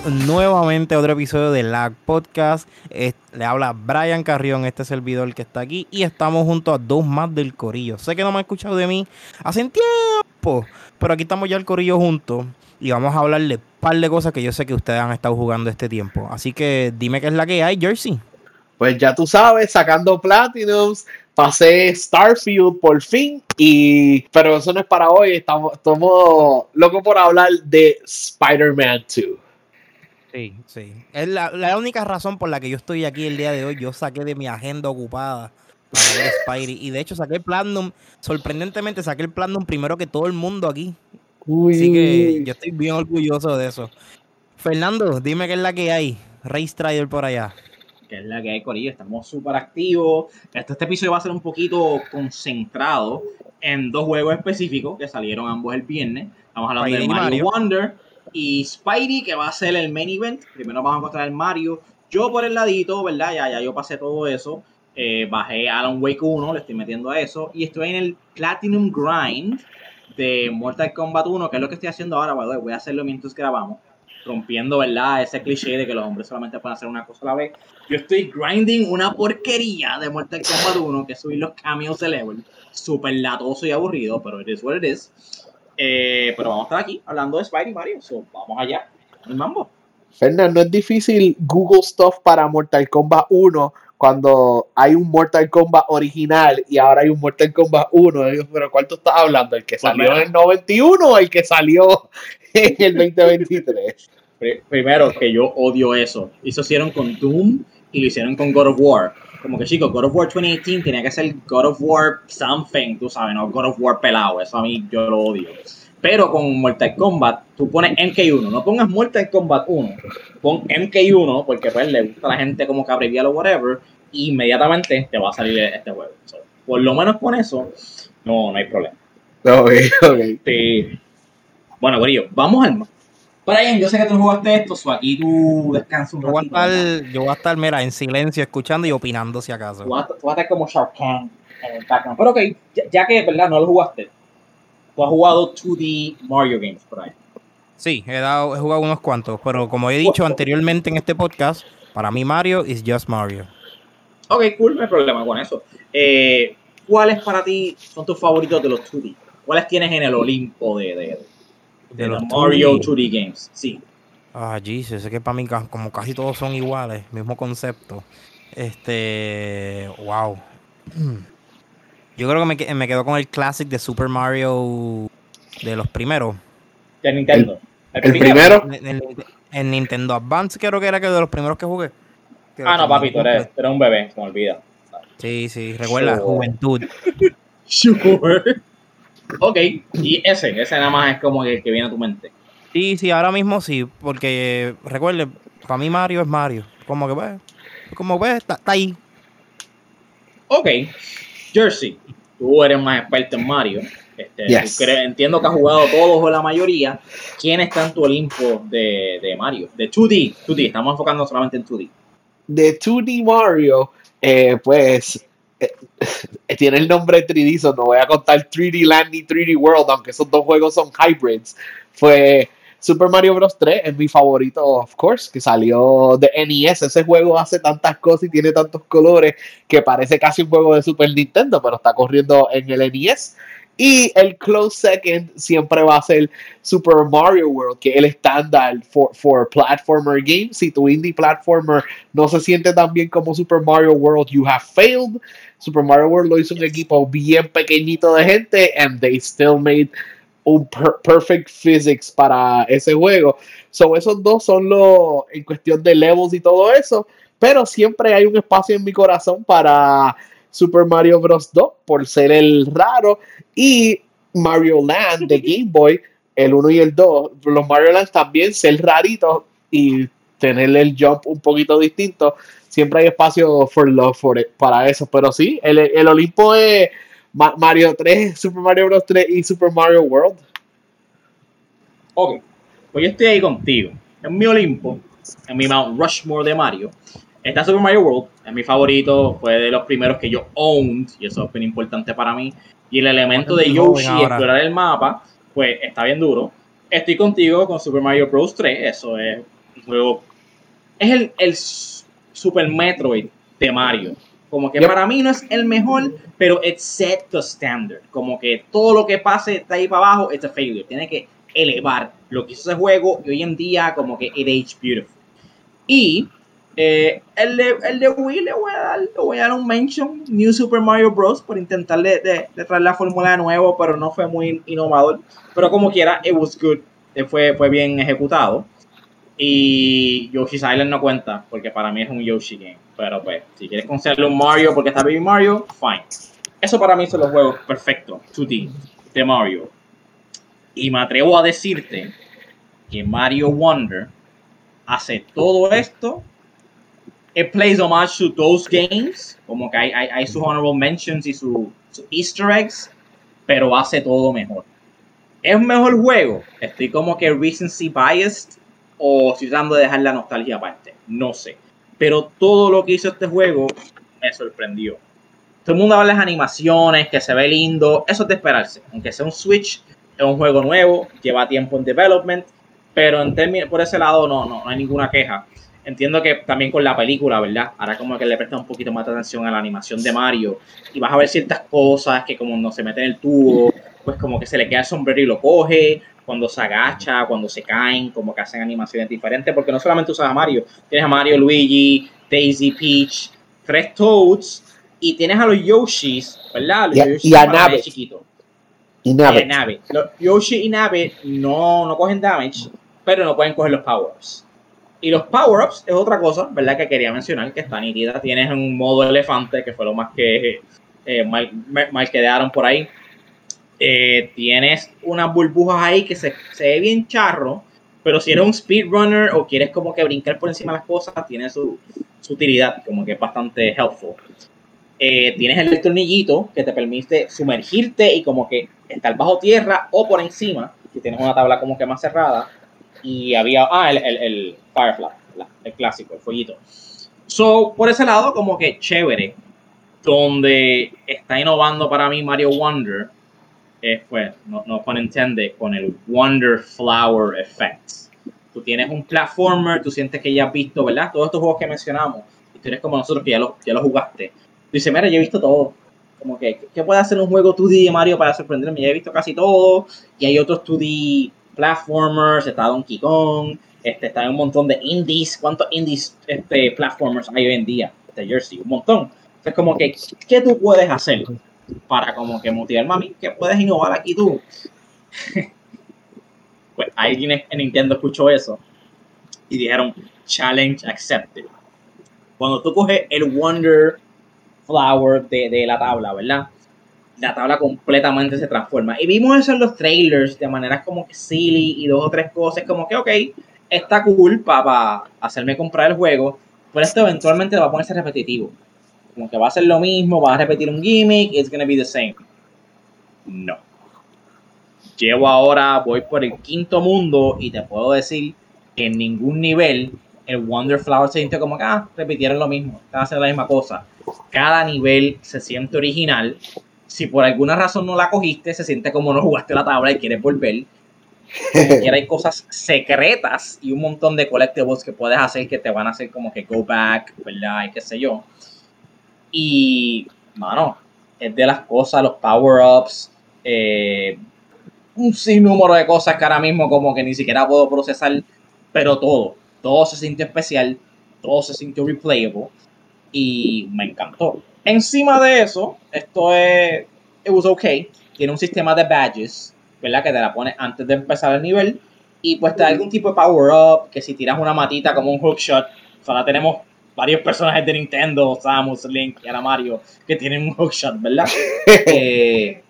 Nuevamente a otro episodio de Lag Podcast. le habla Brian Carrión, este servidor que está aquí, y estamos junto a dos más del Corillo. Sé que no me han escuchado de mí hace tiempo, pero aquí estamos ya el Corillo juntos y vamos a hablarle un par de cosas que yo sé que ustedes han estado jugando este tiempo. Así que dime qué es la que hay, Jersey. Pues ya tú sabes, sacando Platinums, pasé Starfield por fin, y pero eso no es para hoy, estamos, estamos locos por hablar de Spider-Man 2. Sí, sí. Es la, única razón por la que yo estoy aquí el día de hoy. Yo saqué de mi agenda ocupada para ver Spidey. Y de hecho saqué el Platinum, sorprendentemente saqué el Platinum primero que todo el mundo aquí. Así que yo estoy bien orgulloso de eso. Fernando, dime qué es la que hay. Race Trader por allá. Que es la que hay, Corillo. Estamos súper activos. Este, este episodio va a ser un poquito concentrado en dos juegos específicos que salieron ambos el viernes. Estamos hablando de Mario, Wonder y Spidey, que va a ser el main event. Primero vamos a encontrar el Mario. Yo por el ladito, ¿verdad? Ya, ya yo pasé todo eso. Eh, bajé Alan Wake 1, le estoy metiendo a eso. Y estoy en el Platinum Grind de Mortal Kombat 1, que es lo que estoy haciendo ahora, voy a hacerlo mientras grabamos, rompiendo, ¿verdad? Ese cliché de que los hombres solamente pueden hacer una cosa a la vez. Yo estoy grinding una porquería de Mortal Kombat 1, que es subir los cambios de level, súper latoso y aburrido, pero it is what it is. Eh, pero vamos a estar aquí hablando de Spidey Mario, so vamos allá, el mambo. Fernando, no es difícil Google Stuff para Mortal Kombat 1 cuando hay un Mortal Kombat original y ahora hay un Mortal Kombat 1, pero ¿cuál tú estás hablando? ¿El que pues salió en el 91 o el que salió en el 2023? Primero, que yo odio eso. Eso hicieron con Doom y lo hicieron con God of War. Como que chicos, God of War 2018 tenía que ser God of War something, tú sabes, no God of War pelado. Eso a mí yo lo odio. Pero con Mortal Kombat, tú pones MK1, no pongas Mortal Kombat 1, pon MK1, porque pues le gusta a la gente como que o whatever, inmediatamente te va a salir este juego. por lo menos con eso, no, no hay problema. Ok, ok. Sí. Bueno, Guarillo, vamos al Brian, yo sé que tú jugaste esto, so aquí tú descansas un yo voy, a estar, yo voy a estar, mira, en silencio, escuchando y opinando si acaso. Tú vas, a estar como Shark Khan en el background. Pero ok, ya, que, ¿verdad? No lo jugaste. Tú has jugado 2D Mario Games ahí. Sí, he, dado, he jugado unos cuantos, pero como he dicho anteriormente en este podcast, para mí Mario is just Mario. Ok, cool, no hay problema con eso. Eh, ¿Cuáles para ti son tus favoritos de los 2D? ¿Cuáles tienes en el Olimpo de, de, los Mario 2D. games? Sí. Ah, Jesus, es que para mí como casi todos son iguales, mismo concepto. Este, wow. Yo creo que me, me quedo con el classic de Super Mario de los primeros. De Nintendo. ¿El, primero? En, Nintendo Advance creo que era que de los primeros que jugué ah, no, papi, tú eres, un bebé, se me olvida. Sí, sí, recuerda, juventud. Sure. Ok, y ese, ese nada más es como el que viene a tu mente. Sí, sí, ahora mismo sí, porque recuerde, para mí Mario es Mario. Como que pues, como ves, está, ahí. Ok, Jersey, tú eres más experto en Mario. Este, entiendo que has jugado todos o la mayoría. ¿Quién está en tu Olimpo de, de Mario? De 2D, 2D, estamos enfocando solamente en 2D de 2D Mario, eh, pues tiene el nombre 3D, no voy a contar 3D Land ni 3D World, aunque esos dos juegos son hybrids. Fue Super Mario Bros. 3, es mi favorito, of course, que salió de NES. Ese juego hace tantas cosas y tiene tantos colores que parece casi un juego de Super Nintendo, pero está corriendo en el NES. Y el close second siempre va a ser Super Mario World, que es el estándar for, for platformer games. Si tu indie platformer no se siente tan bien como Super Mario World, you have failed. Super Mario World lo hizo un equipo bien pequeñito de gente, and they still made un perfect physics para ese juego. So, esos dos son los en cuestión de levels y todo eso, pero siempre hay un espacio en mi corazón para Super Mario Bros. 2 por ser el raro y Mario Land de Game Boy, el 1 y el 2. Los Mario Land también ser raritos y tener el jump un poquito distinto. Siempre hay espacio for love for para eso. Pero sí, el, el Olimpo es Mario 3, Super Mario Bros. 3 y Super Mario World. Ok, pues yo estoy ahí contigo. En mi Olimpo, en mi Mount Rushmore de Mario, Está Super Mario World, es mi favorito, fue de los primeros que yo owned, y eso es bien importante para mí. Y el elemento de Yoshi, explorar el mapa, pues está bien duro. estoy contigo con Super Mario Bros. 3. Eso es un juego. Es el, el Super Metroid de Mario. Como que para mí no es el mejor, pero it set the standard. Como que todo lo que pase está ahí para abajo, es a failure. Tiene que elevar lo que hizo ese juego y hoy en día como que it age beautiful. Y eh, el, de, el de Wii le voy, a dar, le voy a dar un mention, New Super Mario Bros. por intentar de, de, traer la fórmula de nuevo, pero no fue muy innovador. Pero como quiera, it was good, fue, fue bien ejecutado. Y Yoshi's Island no cuenta, porque para mí es un Yoshi game. Pero pues, si quieres considerarle un Mario porque está Baby Mario, fine. Eso para mí son los juegos perfectos, 2D, de Mario. Y me atrevo a decirte que Mario Wonder hace todo esto it plays homage to those games, como que hay sus honorable mentions y sus su easter eggs, pero hace todo mejor. ¿Es un mejor juego? Estoy como que recency biased o estoy tratando de dejar la nostalgia aparte, no sé. Pero todo lo que hizo este juego me sorprendió. Todo el mundo habla de las animaciones, que se ve lindo, eso es de esperarse. Aunque sea un Switch, es un juego nuevo, lleva tiempo en development, pero en términos, por ese lado no, no, no hay ninguna queja entiendo que también con la película, ¿verdad? Ahora como que le presta un poquito más de atención a la animación de Mario y vas a ver ciertas cosas que como no se mete en el tubo, pues como que se le queda el sombrero y lo coge, cuando se agacha, cuando se caen, como que hacen animaciones diferentes, porque no solamente usas a Mario, tienes a Mario, Luigi, Daisy, Peach, tres Toads y tienes a los Yoshis, ¿verdad? Los y, a Nabbit. Chiquito. Y Nabbit. Los Yoshi y Nabbit no, no cogen damage, pero no pueden coger los powers. Y los power-ups es otra cosa, ¿verdad? Que quería mencionar, que está nítida. Tienes un modo elefante, que fue lo más que eh, mal, quedaron por ahí. Eh, tienes unas burbujas ahí que se, se, ve bien charro, pero si eres un speedrunner o quieres como que brincar por encima de las cosas, tiene su, utilidad, como que es bastante helpful. Eh, tienes el tornillito que te permite sumergirte y como que estar bajo tierra o por encima, si tienes una tabla como que más cerrada y había, ah, el, el, el Firefly, el clásico, el fueguito. So, por ese lado, como que chévere, donde está innovando para mí Mario Wonder, es pues, no, no pun entiende, con el Wonder Flower Effect. Tú tienes un platformer, tú sientes que ya has visto, ¿verdad? Todos estos juegos que mencionamos, y tú eres como nosotros que ya los ya lo jugaste. Tú dices, mira, yo he visto todo. Como que, ¿qué puede hacer un juego 2D de Mario para sorprenderme? Ya he visto casi todo, y hay otros 2D platformers, está Donkey Kong, este, está un montón de indies. ¿Cuántos indies este, platformers hay hoy en día? Este Jersey, un montón. Es como que, ¿qué tú puedes hacer para como que motivar mami? ¿Qué puedes innovar aquí tú? pues alguien en Nintendo escuchó eso y dijeron, challenge accepted. Cuando tú coges el Wonder Flower de, de la tabla, ¿verdad? la tabla completamente se transforma. Y vimos eso en los trailers de maneras como que silly y dos o tres cosas, como que, ok, está cool para hacerme comprar el juego, pero esto eventualmente va a ponerse repetitivo. Como que va a ser lo mismo, va a repetir un gimmick, it's gonna be the same. No. Llevo ahora, voy por el quinto mundo y te puedo decir que en ningún nivel el Wonder Flower se siente como que, ah, repitieron lo mismo, están haciendo la misma cosa. Cada nivel se siente original si por alguna razón no la cogiste, se siente como no jugaste la tabla y quieres volver. Como hay cosas secretas y un montón de collectibles que puedes hacer que te van a hacer como que go back, ¿verdad? Y qué sé yo. Y, mano, es de las cosas, los power-ups, eh, un sinnúmero de cosas que ahora mismo como que ni siquiera puedo procesar, pero todo, todo se sintió especial, todo se sintió replayable y me encantó. Encima de eso, esto es, it was okay. Tiene un sistema de badges, ¿verdad? Que te la pone antes de empezar el nivel. Y pues te da algún tipo de power up, que si tiras una matita como un hookshot, o sea, tenemos varios personajes de Nintendo, Samus, Link y ahora Mario, que tienen un hookshot, ¿verdad? Eh,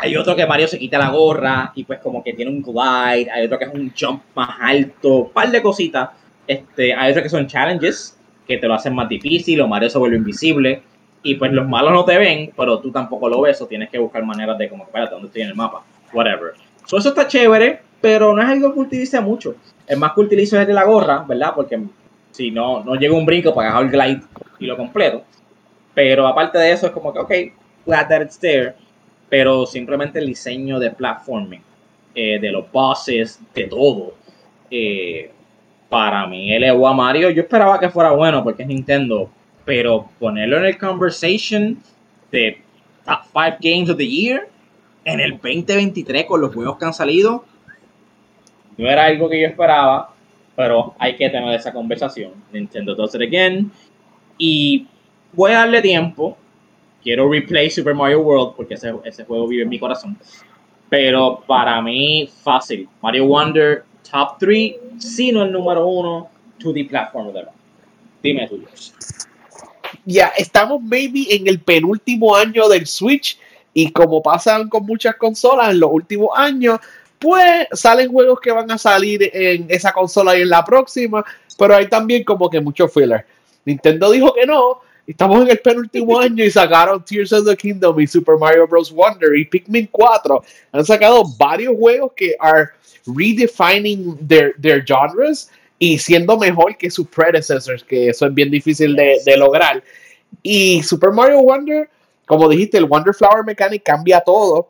hay otro que Mario se quita la gorra y pues como que tiene un glide, hay otro que es un jump más alto, un par de cositas. Este, hay otro que son challenges, que te lo hacen más difícil, o Mario se vuelve invisible y pues los malos no te ven, pero tú tampoco lo ves o tienes que buscar maneras de como, espérate, ¿dónde estoy en el mapa? Whatever. eso está chévere, pero no es algo que utilice mucho. El más que utilizo es de la gorra, ¿verdad? Porque si no, no llego un brinco para agarrar el glide y lo completo. Pero aparte de eso es como que, ok, glad that it's there, pero simplemente el diseño de platforming eh, de los bosses, de todo. Eh, para mí, el Ewa Mario, yo esperaba que fuera bueno porque es Nintendo, pero ponerlo en el conversation de top 5 games of the year en el 2023 con los juegos que han salido, no era algo que yo esperaba, pero hay que tener esa conversación. Nintendo does it again. Y voy a darle tiempo. Quiero replay Super Mario World porque ese, ese juego vive en mi corazón. Pero para mí, fácil. Mario Wonder, top 3, sino el número 1, 2D platform de Dime tú, Ya, estamos maybe en el penúltimo año del Switch. Y como pasan con muchas consolas en los últimos años, pues salen juegos que van a salir en esa consola y en la próxima, pero hay también como que mucho filler. Nintendo dijo que no, estamos en el penúltimo año y sacaron Tears of the Kingdom y Super Mario Bros. Wonder y Pikmin 4. Han sacado varios juegos que are redefining their, their genres y siendo mejor que sus predecessors, que eso es bien difícil de, de lograr. Y Super Mario Wonder, como dijiste, el Wonder Flower Mechanic cambia todo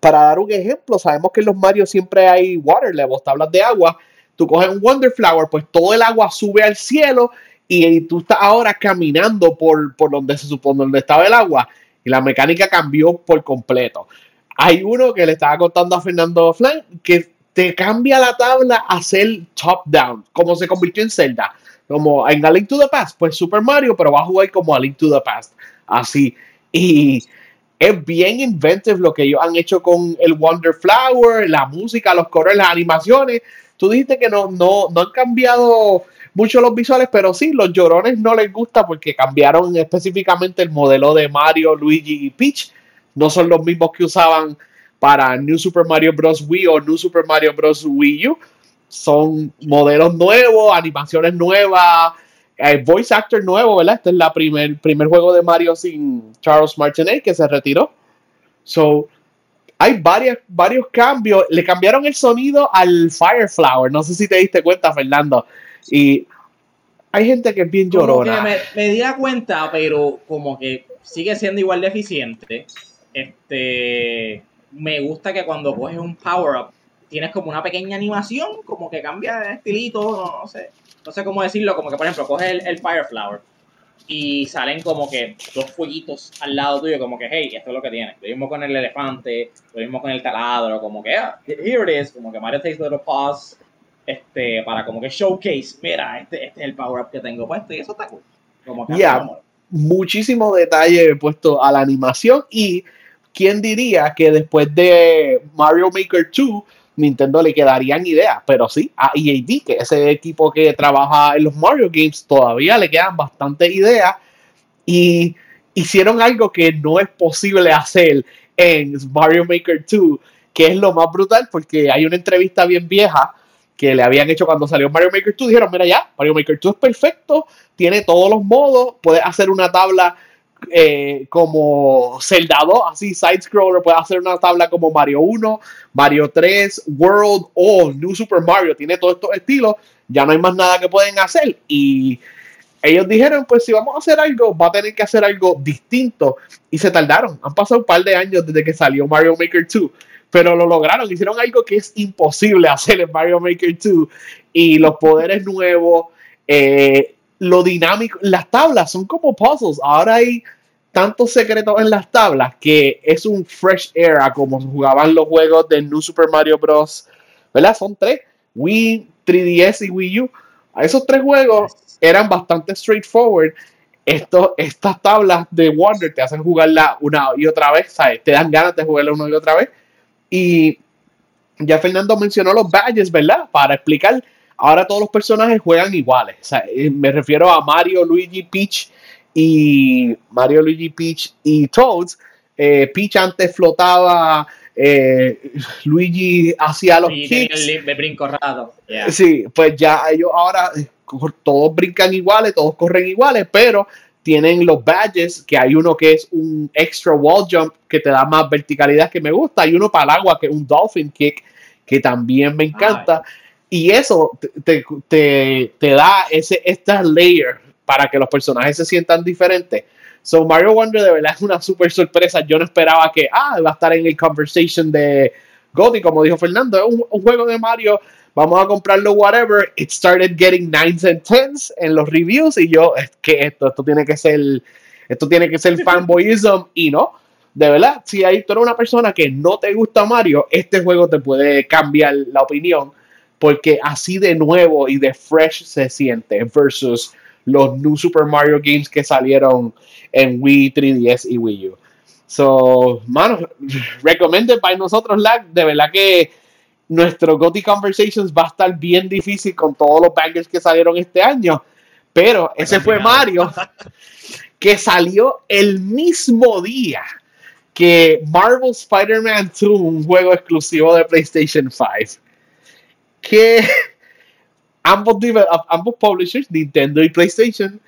para dar un ejemplo, sabemos que en los Mario siempre hay water levels, tablas de agua. Tú coges un Wonder Flower, pues todo el agua sube al cielo y, tú estás ahora caminando por, por donde se supone donde estaba el agua y la mecánica cambió por completo. Hay uno que le estaba contando a Fernando Flan que te cambia la tabla a ser top down, como se convirtió en Zelda, como en A Link to the Past, pues Super Mario, pero va a jugar como A Link to the Past, así. Y es bien inventive lo que ellos han hecho con el Wonder Flower, la música, los colores, las animaciones. Tú dijiste que no, no, no han cambiado mucho los visuales, pero sí, los llorones no les gusta porque cambiaron específicamente el modelo de Mario, Luigi y Peach. No son los mismos que usaban para New Super Mario Bros. Wii o New Super Mario Bros. Wii U. Son modelos nuevos, animaciones nuevas, el voice actor nuevo, ¿verdad? Este es el primer, primer juego de Mario sin Charles Martinet que se retiró. So, hay varios, varios cambios. Le cambiaron el sonido al Fireflower. No sé si te diste cuenta, Fernando. Y hay gente que es bien llorona. me, me di cuenta, pero como que sigue siendo igual de eficiente. Este, me gusta que cuando coges un power-up, tienes como una pequeña animación, como que cambia de estilito, no sé no sé cómo decirlo, como que por ejemplo, coges el, el Fireflower y salen como que dos fueguitos al lado tuyo, como que, hey, esto es lo que tiene. Lo mismo con el elefante, lo mismo con el taladro, como que, ah, here it is, como que Mario takes a little pause, este, para como que showcase, mira, este, este es el power up que tengo puesto y eso está cool. Como que yeah, muchísimo detalle puesto a la animación y quién diría que después de Mario Maker 2 Nintendo le quedarían ideas, pero sí, a EAD, que ese equipo que trabaja en los Mario Games, todavía le quedan bastantes ideas. Y hicieron algo que no es posible hacer en Mario Maker 2, que es lo más brutal porque hay una entrevista bien vieja que le habían hecho cuando salió Mario Maker 2, dijeron, mira ya, Mario Maker 2 es perfecto, tiene todos los modos, puede hacer una tabla eh, como Zelda 2, así side-scroller, puede hacer una tabla como Mario 1, Mario 3, World o New Super Mario, tiene todos estos estilos, ya no hay más nada que pueden hacer. Y ellos dijeron, pues si vamos a hacer algo, va a tener que hacer algo distinto. Y se tardaron, han pasado un par de años desde que salió Mario Maker 2, pero lo lograron, hicieron algo que es imposible hacer en Mario Maker 2. Y los poderes nuevos, eh, lo dinámico, las tablas son como puzzles. Ahora hay tantos secretos en las tablas que es un fresh air a como jugaban los juegos de New Super Mario Bros. ¿Verdad? Son tres. Wii, 3DS y Wii U. A esos tres juegos eran bastante straightforward. Esto, estas tablas de Wonder te hacen jugarla una y otra vez, ¿sabes? Te dan ganas de jugarla una y otra vez. Y ya Fernando mencionó los badges, ¿verdad? Para explicar ahora todos los personajes juegan iguales. Eh, me refiero a Mario, Luigi, Peach y Mario, Luigi, Peach y Toads. Eh, Peach antes flotaba, eh, Luigi hacía los kicks. de brinco Sí, pues ya ellos ahora todos brincan iguales, todos corren iguales, pero tienen los badges, que hay uno que es un extra wall jump que te da más verticalidad que me gusta, hay uno para el agua que es un dolphin kick que también me encanta. Y eso te, te, da ese esta layer para que los personajes se sientan diferentes. So Mario Wonder de verdad es una super sorpresa. Yo no esperaba que, ah, va a estar en el conversation de Gotti, como dijo Fernando, es un, juego de Mario, vamos a comprarlo, whatever. It started getting nines and tens en los reviews y yo, es que esto, esto tiene que ser, esto tiene que ser fanboyism y no. De verdad, si hay, tú eres una persona que no te gusta Mario, este juego te puede cambiar la opinión porque así de nuevo y de fresh se siente versus los New Super Mario Games que salieron en Wii, 3DS y Wii U. So, mano, recommended by nosotros, lag. De verdad que nuestro Gothic Conversations va a estar bien difícil con todos los bangers que salieron este año. Pero ese fue Mario, que salió el mismo día que Marvel Spider-Man 2, un juego exclusivo de PlayStation 5. Que ambos, ambos publishers, Nintendo y PlayStation,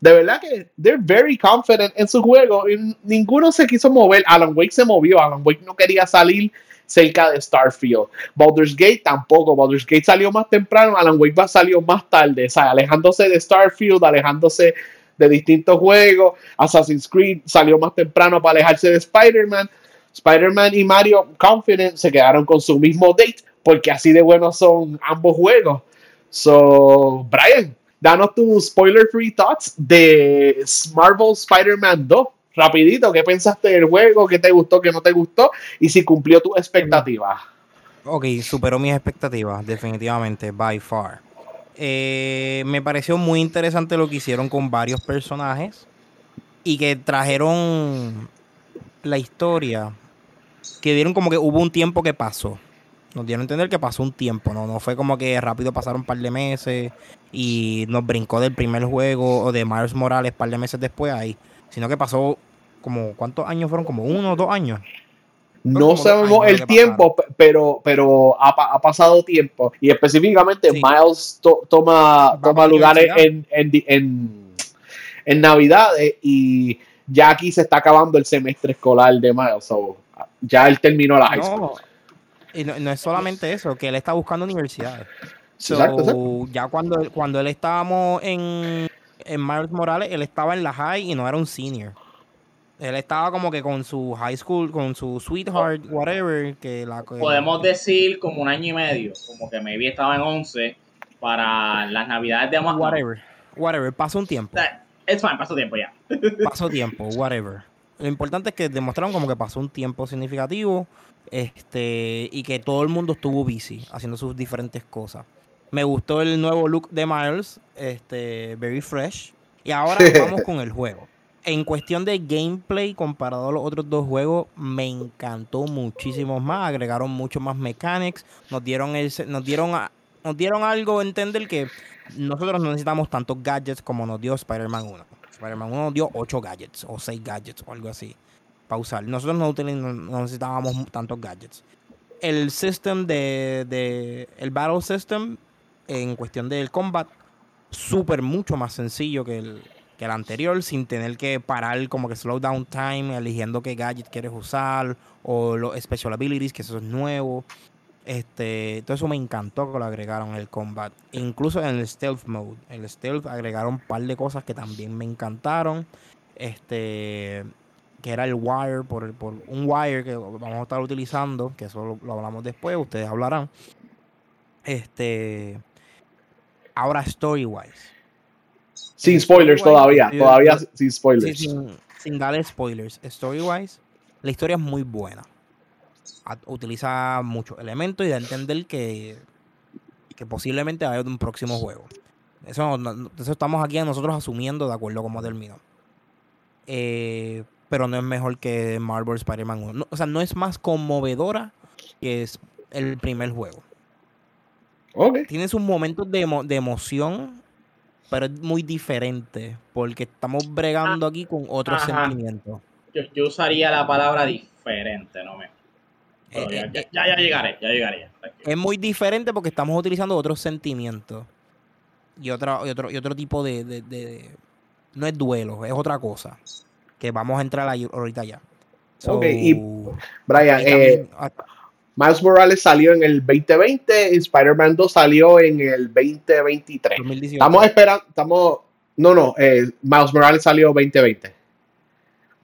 de verdad que they're very confident en su juego ninguno se quiso mover. Alan Wake se movió, Alan Wake no quería salir cerca de Starfield. Baldur's Gate tampoco, Baldur's Gate salió más temprano, Alan Wake va salió más tarde, o sea, alejándose de Starfield, alejándose de distintos juegos. Assassin's Creed salió más temprano para alejarse de Spider-Man. Spider-Man y Mario Confident se quedaron con su mismo date porque así de buenos son ambos juegos. So, Brian, danos tus spoiler free thoughts de Marvel Spider-Man 2. Rapidito, ¿qué pensaste del juego? ¿Qué te gustó? ¿Qué no te gustó? Y si cumplió tus expectativas. Ok, superó mis expectativas, definitivamente, by far. Eh, me pareció muy interesante lo que hicieron con varios personajes y que trajeron la historia, que dieron como que hubo un tiempo que pasó. Nos dieron a entender que pasó un tiempo, ¿no? No fue como que rápido pasaron un par de meses y nos brincó del primer juego o de Miles Morales un par de meses después ahí. Sino que pasó como, ¿cuántos años fueron? Como uno o dos años. No sabemos el tiempo, pero, pero ha, pasado tiempo. Y específicamente Miles toma, toma lugar en, en, en, Navidad y ya aquí se está acabando el semestre escolar de Miles. ya él terminó la high school. Y no, es solamente eso, que él está buscando universidades. Ya cuando, cuando él estábamos en, en Miles Morales, él estaba en la high y no era un senior. Él estaba como que con su high school, con su sweetheart, whatever. Que la, Podemos decir como un año y medio, como que maybe estaba en 11 para las navidades de Amazon. Whatever, whatever, pasó un tiempo. Es fine, pasó tiempo ya. pasó tiempo, whatever. Lo importante es que demostraron como que pasó un tiempo significativo este, y que todo el mundo estuvo busy haciendo sus diferentes cosas. Me gustó el nuevo look de Miles, este, very fresh. Y ahora vamos con el juego. En cuestión de gameplay, comparado a los otros dos juegos, me encantó muchísimo más. Agregaron mucho más mechanics. Nos dieron, el, nos dieron, nos dieron algo a entender que nosotros no necesitamos tantos gadgets como nos dio Spider-Man 1. Spider-Man 1 nos dio 8 gadgets o 6 gadgets o algo así para usar. Nosotros no, necesitábamos tantos gadgets. El system de, el battle system en cuestión del combat súper mucho más sencillo que el, que el anterior sin tener que parar como que slow down time eligiendo qué gadget quieres usar o los special abilities que eso es nuevo este todo eso me encantó que lo agregaron el combat incluso en el stealth mode en el stealth agregaron un par de cosas que también me encantaron este que era el wire, por, por un wire que vamos a estar utilizando, que eso lo, hablamos después, ustedes hablarán. Este. Ahora, story-wise. Sin spoilers todavía, todavía sin spoilers. sin, darle spoilers. Story-wise, la historia es muy buena. Utiliza muchos elementos y da a entender que, que posiblemente haya un próximo juego. Eso, eso estamos aquí nosotros asumiendo de acuerdo a cómo terminó. Eh, pero no es mejor que Marvel Spider-Man 1. o sea, no es más conmovedora que es el primer juego. Okay. Tienes un momento de, de, emoción, pero es muy diferente, porque estamos bregando aquí con otros sentimientos. Yo, usaría la palabra diferente, no me... Eh, ya, eh, ya, ya, llegaré, ya llegaré. Es muy diferente porque estamos utilizando otros sentimientos y, otro, y, otro, y otro tipo de, de... No es duelo, es otra cosa que vamos a entrar ahí ahorita ya. ok, y Brian, eh, Miles Morales salió en el 2020 y Spider-Man 2 salió en el 2023. Estamos esperando, estamos, no, no, eh, Miles Morales salió 2020.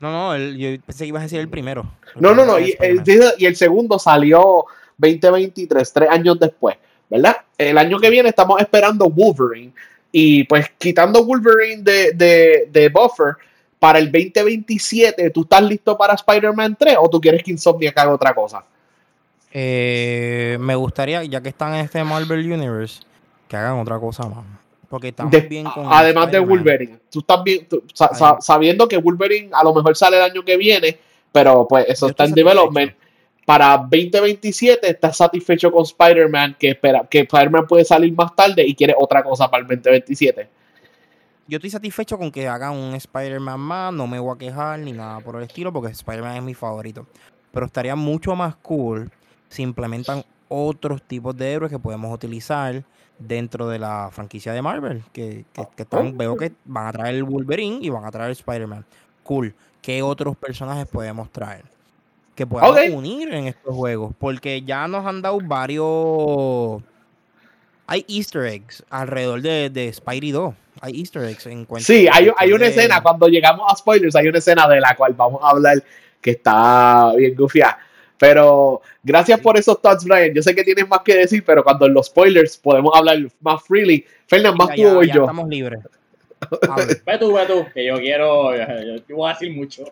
No, no, yo pensé que ibas a decir el primero. no, no, no, y el, y el segundo salió 2023, tres años después, ¿verdad? El año que viene estamos esperando Wolverine. Y pues quitando Wolverine de, de, de Buffer, para el 2027, ¿tú estás listo para Spider-Man 3 o tú quieres que Insomniac haga otra cosa? Eh, me gustaría, ya que están en este Marvel Universe, que hagan otra cosa más. Porque estamos bien con. Además de Wolverine, tú estás bien, sabiendo que Wolverine a lo mejor sale el año que viene, pero pues eso está en development. Para 2027 estás satisfecho con Spider-Man, que espera que Spider-Man puede salir más tarde y quiere otra cosa para el 2027 yo estoy satisfecho con que hagan un Spider-Man más, no me voy a quejar ni nada por el estilo, porque Spider-Man es mi favorito. Pero estaría mucho más cool si implementan otros tipos de héroes que podemos utilizar dentro de la franquicia de Marvel. Que, veo que van a traer el Wolverine y van a traer Spider-Man. Cool. ¿Qué otros personajes podemos traer? Que podamos unir en estos juegos. Porque ya nos han dado varios. Hay easter eggs alrededor de, de Spidey 2 hay easter eggs en Sí, hay, hay una escena, cuando llegamos a spoilers, hay una escena de la cual vamos a hablar que está bien gufiada. Pero gracias por esos thoughts, Brian. Yo sé que tienes más que decir, pero cuando en los spoilers podemos hablar más freely. Fernando, más tú y yo. Estamos libres. ve tú, ve tú, que yo quiero. Yo, voy a decir mucho.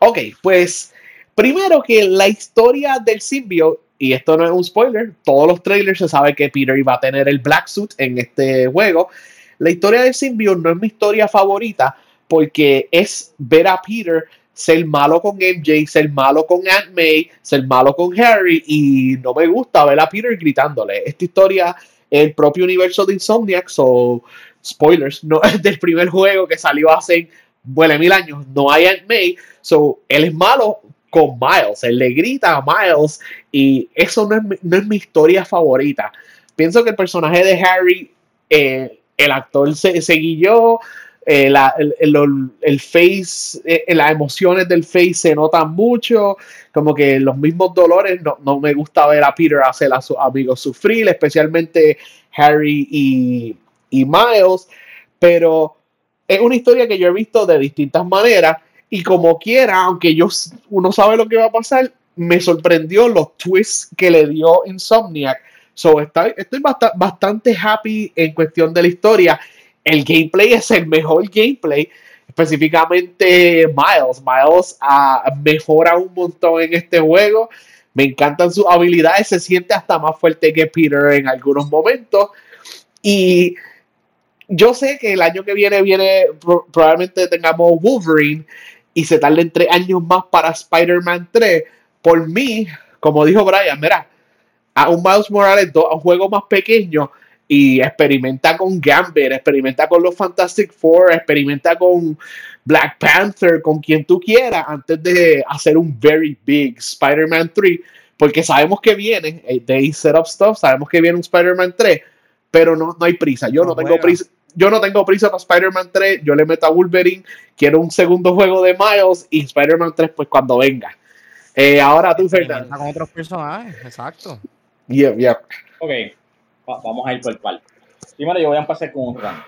Ok, pues primero que la historia del simbio, y esto no es un spoiler, todos los trailers se sabe que Peter iba a tener el black suit en este juego. La historia de symbiote no es mi historia favorita porque es ver a Peter ser malo con MJ, ser malo con Aunt May, ser malo con Harry y no me gusta ver a Peter gritándole. Esta historia, el propio universo de Insomniac, o spoilers, no es del primer juego que salió hace, bueno, mil años, no hay Aunt May, so él es malo con Miles, él le grita a Miles y eso no es, no es mi historia favorita. Pienso que el personaje de Harry eh, el actor se, se guilló, eh, el, face, eh, las emociones del face se notan mucho, como que los mismos dolores, no, me gusta ver a Peter hacer a sus amigos sufrir, especialmente Harry y, y Miles, pero es una historia que yo he visto de distintas maneras y como quiera, aunque uno sabe lo que va a pasar, me sorprendió los twists que le dio Insomniac So, estoy, bastante happy en cuestión de la historia. El gameplay es el mejor gameplay. Específicamente Miles. Miles uh, mejora un montón en este juego. Me encantan sus habilidades. Se siente hasta más fuerte que Peter en algunos momentos. Y yo sé que el año que viene viene probablemente tengamos Wolverine y se tarden tres años más para Spider-Man 3. Por mí, como dijo Brian, mira, a un Miles Morales a un juego más pequeño y experimenta con Gambit, experimenta con los Fantastic Four, experimenta con Black Panther, con quien tú quieras, antes de hacer un very big Spider-Man 3, porque sabemos que viene, eh, they set up stuff, sabemos que viene un Spider-Man 3, pero no, no hay prisa, yo no, tengo prisa. Yo no tengo prisa para Spider-Man 3, yo le meto a Wolverine, quiero un segundo juego de Miles y Spider-Man 3 pues cuando venga. Eh, ahora tú, Fernando. Con otros personajes, exacto. Ok, vamos a ir por parte. Primero yo voy a empezar con un rant.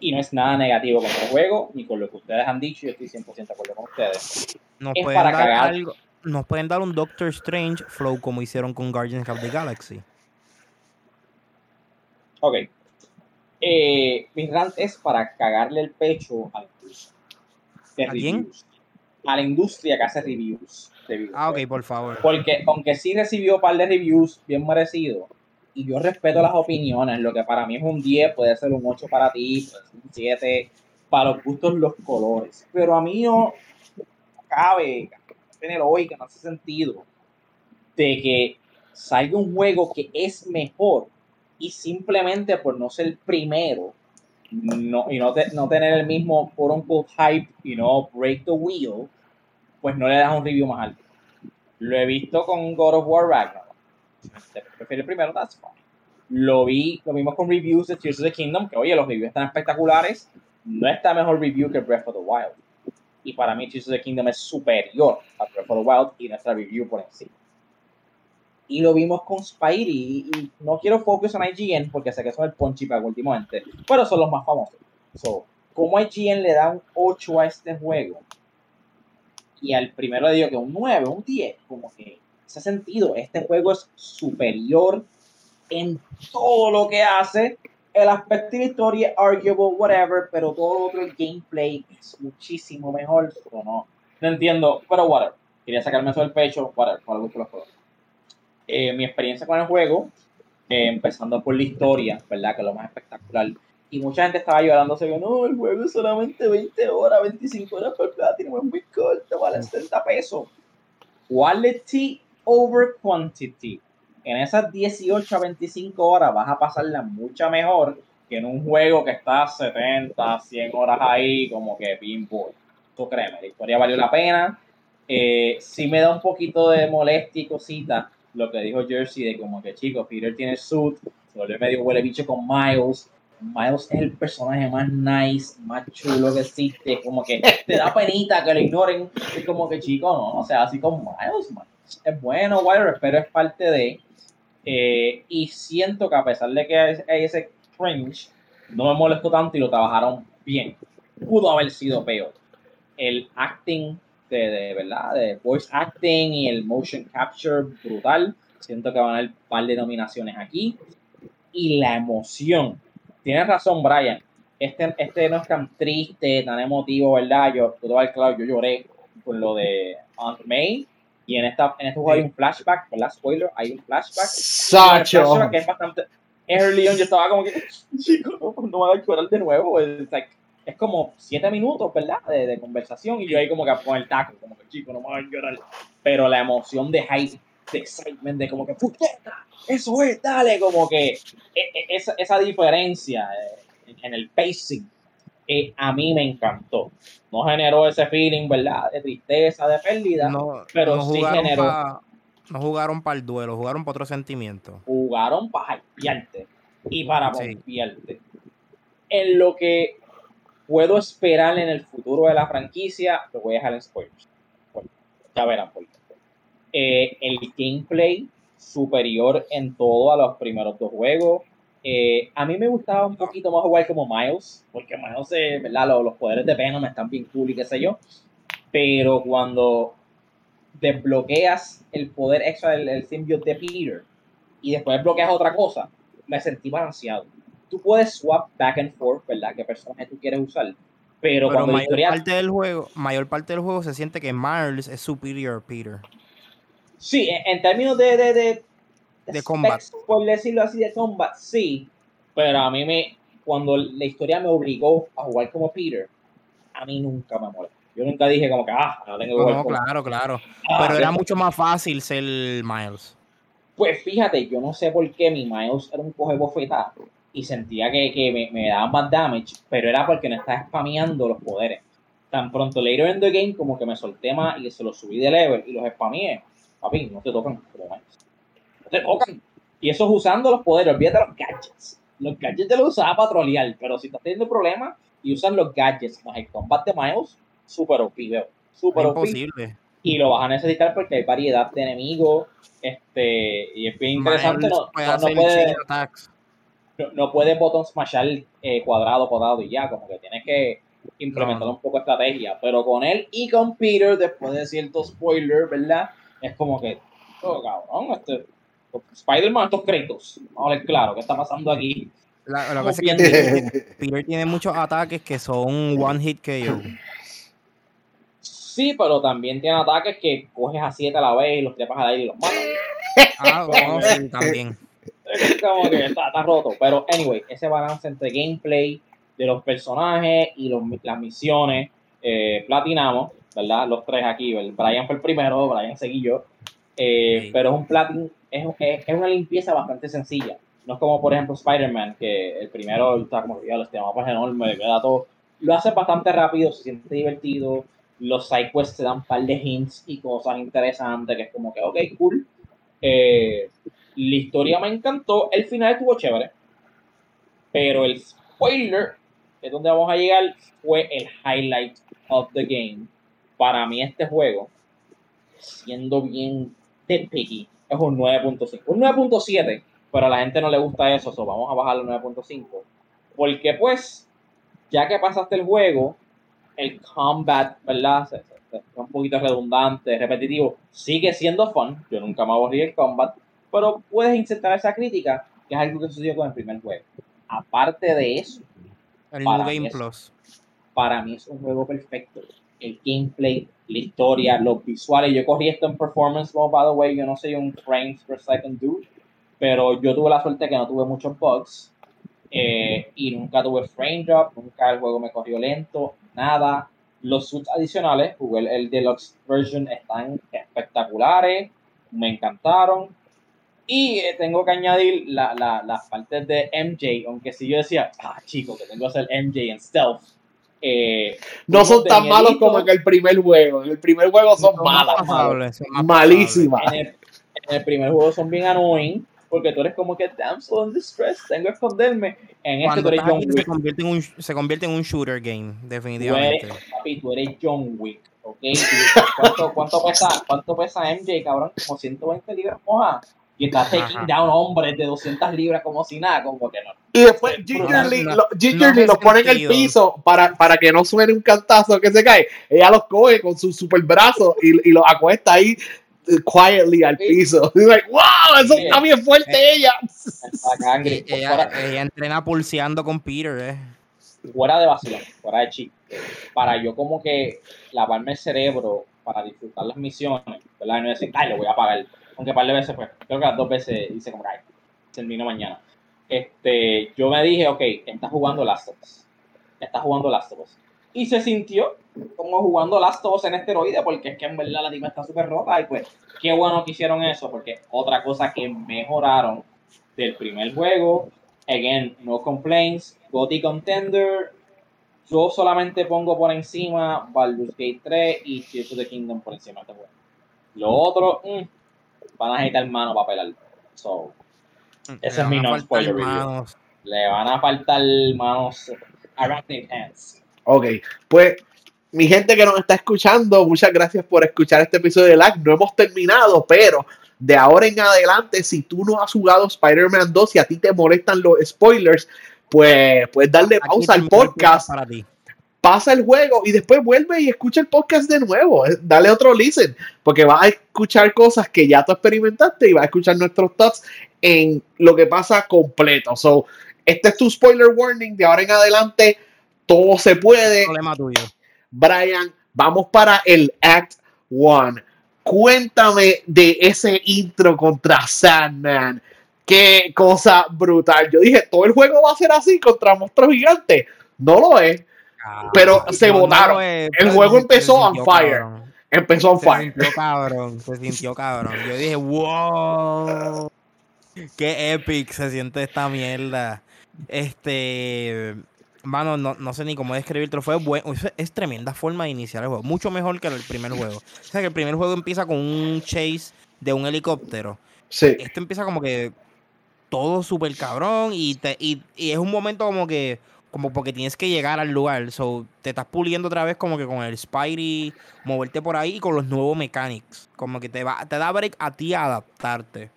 Y no es nada negativo con el juego, ni con lo que ustedes han dicho, yo estoy 100% de acuerdo con ustedes. Nos pueden, dar algo, nos pueden dar un Doctor Strange flow como hicieron con Guardians of the Galaxy. Ok. Eh, mi rant es para cagarle el pecho a la industria. ¿A quién? A la industria que hace reviews. Ah, ok, por favor. Porque aunque sí recibió un par de reviews bien merecidos, y yo respeto las opiniones, lo que para mí es un 10, puede ser un 8 para ti, puede ser un 7, para los gustos los colores. Pero a mí no cabe tener hoy que no hace sentido de que salga un juego que es mejor y simplemente por no ser primero no, y no, no tener el mismo por un hype y no break the wheel, pues no le das un review más alto. Lo he visto con God of War Ragnarok. Si prefiere primero, that's fine. Lo vi, lo vimos con reviews de Tears of the Kingdom, que oye, los reviews están espectaculares. No está mejor review que Breath of the Wild. Y para mí Tears of the Kingdom es superior a Breath of the Wild y nuestra review por encima. Y lo vimos con Spidey. Y, no quiero focus en IGN porque sé que son el Punchy para últimamente. Pero son los más famosos. So, como IGN le da un 8 a este juego, y al primero le digo que un 9, un 10, como que ese sentido, este juego es superior en todo lo que hace. El aspecto de historia, arguable, whatever, pero todo lo otro, el gameplay es muchísimo mejor. O no, no entiendo, pero whatever. Quería sacarme eso del pecho, whatever, para los juegos. Eh, mi experiencia con el juego, eh, empezando por la historia, ¿verdad? Que es lo más espectacular. Y mucha gente estaba llorando, se que no, el juego es solamente 20 horas, 25 horas por Platinum, es muy corto, vale 70 pesos. Quality over quantity. En esas 18 a 25 horas vas a pasarla mucho mejor que en un juego que está 70, 100 horas ahí, como que pinball. Tú créeme, la historia valió la pena. Eh, sí me da un poquito de molestia y cosita lo que dijo Jersey de como que chicos, Peter tiene suit, se vuelve medio huele bicho con Miles. Miles es el personaje más nice, más chulo que existe, como que te da penita que lo ignoren. Es como que chico, no, o sea, así con Miles, es bueno, whatever, pero es parte de. Eh, y siento que a pesar de que hay, ese cringe, no me molestó tanto y lo trabajaron bien. Pudo haber sido peor. El acting de, de, verdad, de voice acting y el motion capture brutal. Siento que van a haber un par de nominaciones aquí. Y la emoción. Tienes razón, Brian. Este, este no es tan triste, tan emotivo, ¿verdad? Yo, claro, yo lloré con lo de Aunt May. Y en, esta, en este juego hay un flashback, ¿verdad? Spoiler, hay un flashback. Sacho. Flashback que es bastante. Early on, yo estaba como que, chico, no, no me voy a llorar de nuevo. Es like, es como siete minutos, ¿verdad? De, de, conversación y yo ahí como que con el taco, como que chico, no me voy a llorar. Pero la emoción de hype, de excitement, de como que, puñeta, eso es, dale, como que e, e, esa, esa diferencia eh, en el pacing eh, a mí me encantó. No generó ese feeling, ¿verdad? De tristeza, de pérdida, no, pero no sí generó. Pa, no jugaron para el duelo, jugaron para otro sentimiento. Jugaron para hypearte y para pompearte. En lo que puedo esperar en el futuro de la franquicia, lo voy a dejar en spoilers. ya verán por eh, el gameplay superior en todo a los primeros dos juegos. Eh, a mí me gustaba un poquito más jugar como Miles, porque Miles, eh, ¿verdad? Los, los, poderes de Venom están bien cool y qué sé yo. Pero cuando desbloqueas el poder extra del, del symbiote de Peter y después desbloqueas otra cosa, me sentí balanceado tú puedes swap back and forth, ¿verdad? ¿Qué personaje tú quieres usar? Pero, Pero mayor parte del juego, mayor parte del juego se siente que Miles es superior a Peter. Sí, en, términos de, de, de, de combat. Por decirlo así, de combat, sí. Pero a mí me, cuando la historia me obligó a jugar como Peter, a mí nunca me molestó. Yo nunca dije como que, ah, no tengo que jugar No, claro, claro. Ah, Pero era mucho más fácil ser Miles. Pues fíjate, yo no sé por qué mi Miles era un coge bofetada y sentía que, que me, me daban más damage, pero era porque no estaba spameando los poderes. Tan pronto later in the game como que me solté más y se los subí de level y los spameé. Papi, no te tocan como No te tocan. Y eso es usando los poderes, olvídate los gadgets. Los gadgets te los usaba para trolear, pero si estás teniendo problemas y usan los gadgets más el combat de Miles, súper OP, veo. Súper OP. Imposible. Y lo vas a necesitar porque hay variedad de enemigos. Este, y es bien interesante. no, no, no puede, no, puedes botón smashar eh, cuadrado, cuadrado y ya, como que tienes que implementar un poco de estrategia. Pero con él y con Peter, después de cierto spoiler, ¿verdad? Es como que, oh, cabrón, este, Spider-Man, estos créditos. Vamos a ver claro, ¿qué está pasando aquí? La, lo que pasa es que Peter, tiene muchos ataques que son one hit KO. Sí, pero también tiene ataques que coges a siete a la vez y los trepas al aire y los matas. Ah, bueno, sí, también como que está, roto. Pero, anyway, ese balance entre gameplay de los personajes y los, las misiones, eh, platinamos, ¿verdad? Los tres aquí. Brian fue el primero, Brian seguí yo. Eh, pero es un platin, es, es, una limpieza bastante sencilla. No es como, por ejemplo, Spider-Man, que el primero está como ya este mapa es enorme, queda todo. Lo hace bastante rápido, se siente divertido. Los sidequests te dan un par de hints y cosas interesantes, que es como que, ok, cool. Eh, la historia me encantó, el final estuvo chévere, pero el spoiler, es donde vamos a llegar, fue el highlight of the game. Para mí este juego, siendo bien de picky, es un 9.5. Un 9.7, pero a la gente no le gusta eso, so vamos a bajarlo a 9.5. Porque pues, ya que pasaste el juego, el combat, ¿verdad? es un poquito redundante, repetitivo. Sigue siendo fun, yo nunca me aburrí el combat, pero puedes insertar esa crítica, que es algo que sucedió con el primer juego. Aparte de eso, el para, Game mí Plus. para mí es un juego perfecto. El gameplay, la historia, los visuales. Yo corrí esto en performance mode, by the way. Yo no soy un frames per second dude, pero yo tuve la suerte que no tuve muchos bugs. Eh, y nunca tuve frame drop, nunca el juego me corrió lento, nada. Los suits adicionales, jugué el, deluxe version, están espectaculares, me encantaron. Y eh, tengo que añadir la, la, las partes de MJ, aunque si yo decía, ah, chico, que tengo que hacer MJ en stealth. Eh, no son tan malos como en el primer juego. En el primer juego son, malas. Malísimas. En el, primer juego son bien annoying porque tú eres como que damsel in distress, tengo que esconderme. En este tú eres John Wick. Se convierte, en un, se convierte en un shooter game, definitivamente. Tú eres, papi, tú eres John Wick, ¿ok? ¿Cuánto, cuánto, pesa, ¿Cuánto pesa MJ, cabrón? Como 120 libras moja. Y está taking down hombres de 200 libras como si nada, como que no. Y después Gingerly, lo, Gingerly los pone en el piso para, para que no suene un cantazo que se cae. Ella los coge con su super brazo y, y los acuesta ahí quietly al piso. like, wow, eso está bien fuerte eh, ella. ella. ella. entrena pulseando con Peter, eh. Fuera de vacilón, fuera de chip. Para yo como que lavarme el cerebro para disfrutar las misiones, ¿verdad? Y no decir, ay, lo voy a pagar. Aunque un par de veces fue. Creo que las dos veces hice como, ay, termino mañana. Este, yo me dije, ok, está jugando Last of Us. Está jugando Last of Us y se sintió como jugando las dos en esteroide porque es que en verdad la tipa está súper rota y pues qué bueno que hicieron eso porque otra cosa que mejoraron del primer juego, again, no complaints, Gothic Contender, yo solamente pongo por encima Baldur's Gate 3 y Tears of the Kingdom por encima de este juego. Lo otro, mm, van a necesitar mano para pelar. So, ese es mi no spoiler review. Le van a faltar manos arachnid hands. Ok, pues mi gente que nos está escuchando, muchas gracias por escuchar este episodio de LAG. No hemos terminado, pero de ahora en adelante, si tú no has jugado Spider-Man 2 y a ti te molestan los spoilers, pues puedes darle pausa al podcast. Para ti. Pasa el juego y después vuelve y escucha el podcast de nuevo. Eh, dale otro listen, porque vas a escuchar cosas que ya tú experimentaste y vas a escuchar nuestros thoughts en lo que pasa completo. So, este es tu spoiler warning. De ahora en adelante, todo se puede. Problema tuyo. Brian, vamos para el Act 1. Cuéntame de ese intro contra Sandman. Qué cosa brutal. Yo dije, todo el juego va a ser así contra monstruos gigantes. No lo es. Ah, pero se votaron. el juego empezó on fire. Empezó on fire. Se sintió cabrón. Se sintió cabrón. Yo dije, wow. Qué epic se siente esta mierda. Este. Mano, no, no, sé ni cómo describir el Fue bueno. Es, tremenda forma de iniciar el juego. Mucho mejor que el primer juego. O sea, que el primer juego empieza con un chase de un helicóptero. Sí. Este empieza como que todo súper cabrón y, te, y, es un momento como que como porque tienes que llegar al lugar. So, te estás puliendo otra vez como que con el Spidey, moverte por ahí y con los nuevos mechanics. Como que te va, te da break a ti a adaptarte.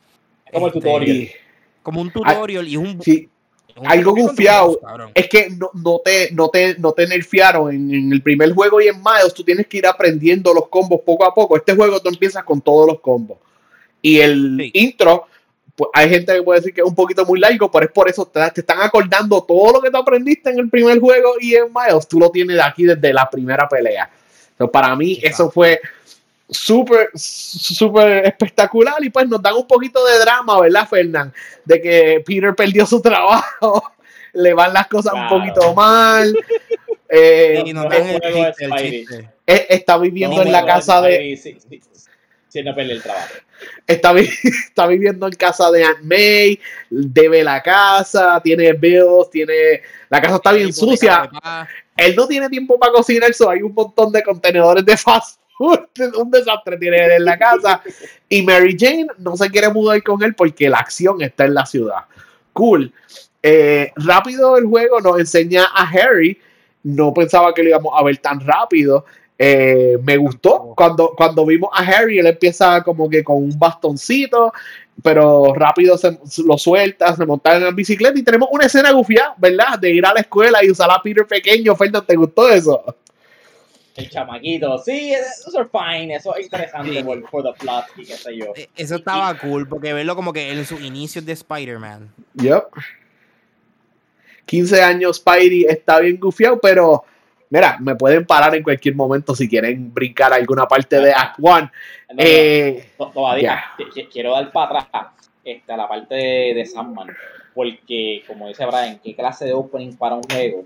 Como el este, tutorial. Como un tutorial y un, algo gufiado es que no, no, te, no, te, no te nerfearon en, el primer juego y en Miles. Tú tienes que ir aprendiendo los combos poco a poco. Este juego tú empiezas con todos los combos. Y el intro, hay gente que puede decir que es un poquito muy largo, pero es por eso te, te están acordando todo lo que te aprendiste en el primer juego y en Miles. Tú lo tienes de aquí desde la primera pelea. Entonces, para mí, eso fue súper, súper espectacular y pues nos dan un poquito de drama, ¿verdad, Fernán? De que Peter perdió su trabajo, le van las cosas un poquito mal. Eh, está viviendo en la casa de... no el trabajo. Está, está, viviendo en casa de Aunt May, debe la casa, tiene bills, tiene... La casa está bien sucia. Él no tiene tiempo para cocinar, eso hay un montón de contenedores de fast un desastre tiene él en la casa. Y Mary Jane no se quiere mudar con él porque la acción está en la ciudad. Cool. Eh, rápido el juego nos enseña a Harry. No pensaba que lo íbamos a ver tan rápido. Eh, me gustó cuando, cuando vimos a Harry, él empieza como que con un bastoncito, pero rápido se, lo suelta, se monta en la bicicleta y tenemos una escena gufiada, ¿verdad? De ir a la escuela y usar a Peter pequeño. Fernando, ¿te gustó eso? el chamaquito. Sí, eso es fine, eso es interesante por, por the plot y qué sé yo. E, eso estaba cool, porque verlo como que en sus inicios de Spider-Man. Yep. 15 años Spidey está bien gufiado, pero mira, me pueden parar en cualquier momento si quieren brincar alguna parte de Act One. Eh, todavía quiero dar para atrás esta, la parte de, de Sandman, porque como dice Brian, ¿qué clase de opening para un juego?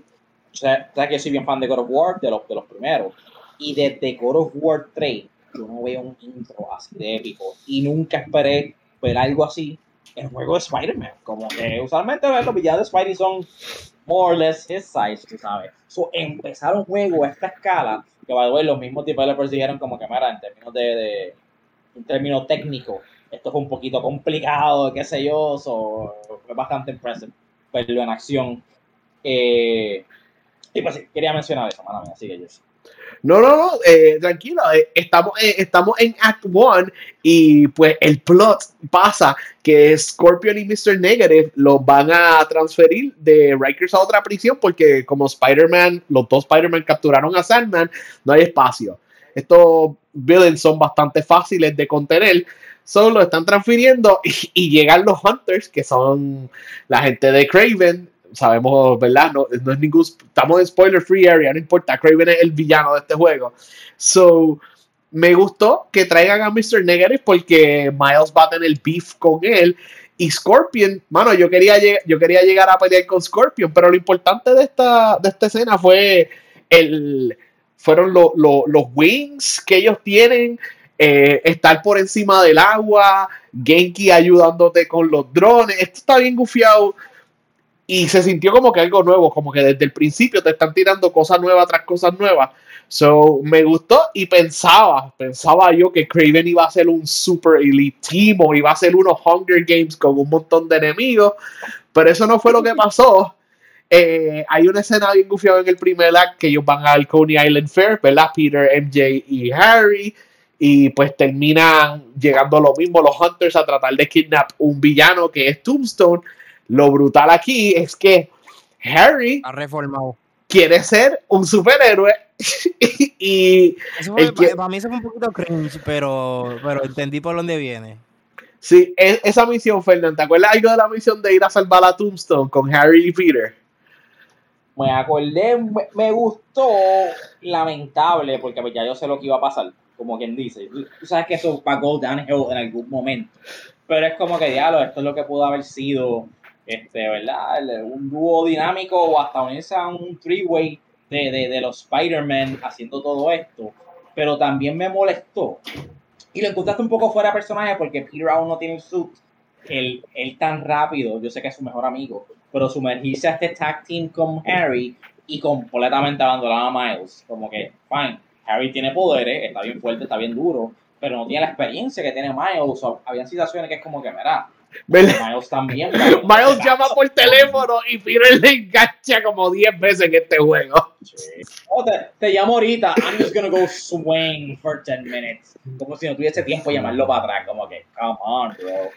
O sea, que yo soy bien fan de God of War, de los, de los primeros, y desde God of War 3 yo no veo un intro así de épico, y nunca esperé ver algo así en juego de Spider-Man, como que usualmente los villanos de Spider son more or less his size, tú sabes. So, empezar un juego a esta escala, que va a ver los mismos developers dijeron como que, mira, en términos de, de en términos técnicos, esto fue un poquito complicado, qué sé yo, so, fue bastante impressive verlo en acción. Eh, y pues sí, quería mencionar eso, mano así que yo no, no, no, eh, tranquilo, eh, estamos, estamos en Act 1 y pues el plot pasa que Scorpion y Mr. Negative los van a transferir de Rikers a otra prisión porque como Spider-Man, los dos Spider-Man capturaron a Sandman, no hay espacio. Estos villains son bastante fáciles de contener, solo lo están transfiriendo y, y llegan los Hunters, que son la gente de Craven, sabemos, ¿verdad? No, no es ningún. Estamos en spoiler free area, no importa. Craven es el villano de este juego. So, me gustó que traigan a Mr. Negative porque Miles va a tener beef con él. Y Scorpion, mano, yo quería, yo quería llegar a pelear con Scorpion, pero lo importante de esta, de esta escena fue el, fueron los wings que ellos tienen, eh, estar por encima del agua, Genki ayudándote con los drones. Esto está bien gufiado y se sintió como que algo nuevo, como que desde el principio te están tirando cosas nuevas tras cosas nuevas. So, me gustó y pensaba, pensaba yo que Craven iba a ser un super elite team o iba a ser unos Hunger Games con un montón de enemigos, pero eso no fue lo que pasó. Eh, hay una escena bien gufiada en el primer act que ellos van al Coney Island Fair, ¿verdad? Peter, MJ y Harry. Y pues terminan llegando lo mismo los Hunters a tratar de kidnap un villano que es Tombstone lo brutal aquí es que Harry ha reformado. quiere ser un superhéroe y para mí eso fue un poquito cringe, pero, pero entendí por dónde viene. Sí, e, esa misión, Fernando, ¿te acuerdas algo de la misión de ir a salvar a Tombstone con Harry y Peter? Me acordé, me, gustó, lamentable, porque pues ya yo sé lo que iba a pasar, como quien dice. Tú sabes que eso va a go downhill en algún momento. Pero es como que, diablo, esto es lo que pudo haber sido este, ¿verdad? Un dúo dinámico o hasta unirse a un three-way de, de, de, los Spider-Man haciendo todo esto. Pero también me molestó. Y lo encontraste un poco fuera de personaje porque Peter aún no tiene el suit. Él, él tan rápido, yo sé que es su mejor amigo, pero sumergirse a este tag team con Harry y completamente abandonar a Miles. Como que, fine, Harry tiene poderes, está bien fuerte, está bien duro, pero no tiene la experiencia que tiene Miles. O había situaciones que es como que, mira, Miles también. Miles llama por teléfono y Peter le engancha como 10 veces en este juego. Oh, te, llamo ahorita. I'm just gonna go swing for 10 minutes. Como si no tuviese tiempo de llamarlo para atrás. Como que, come on, bro.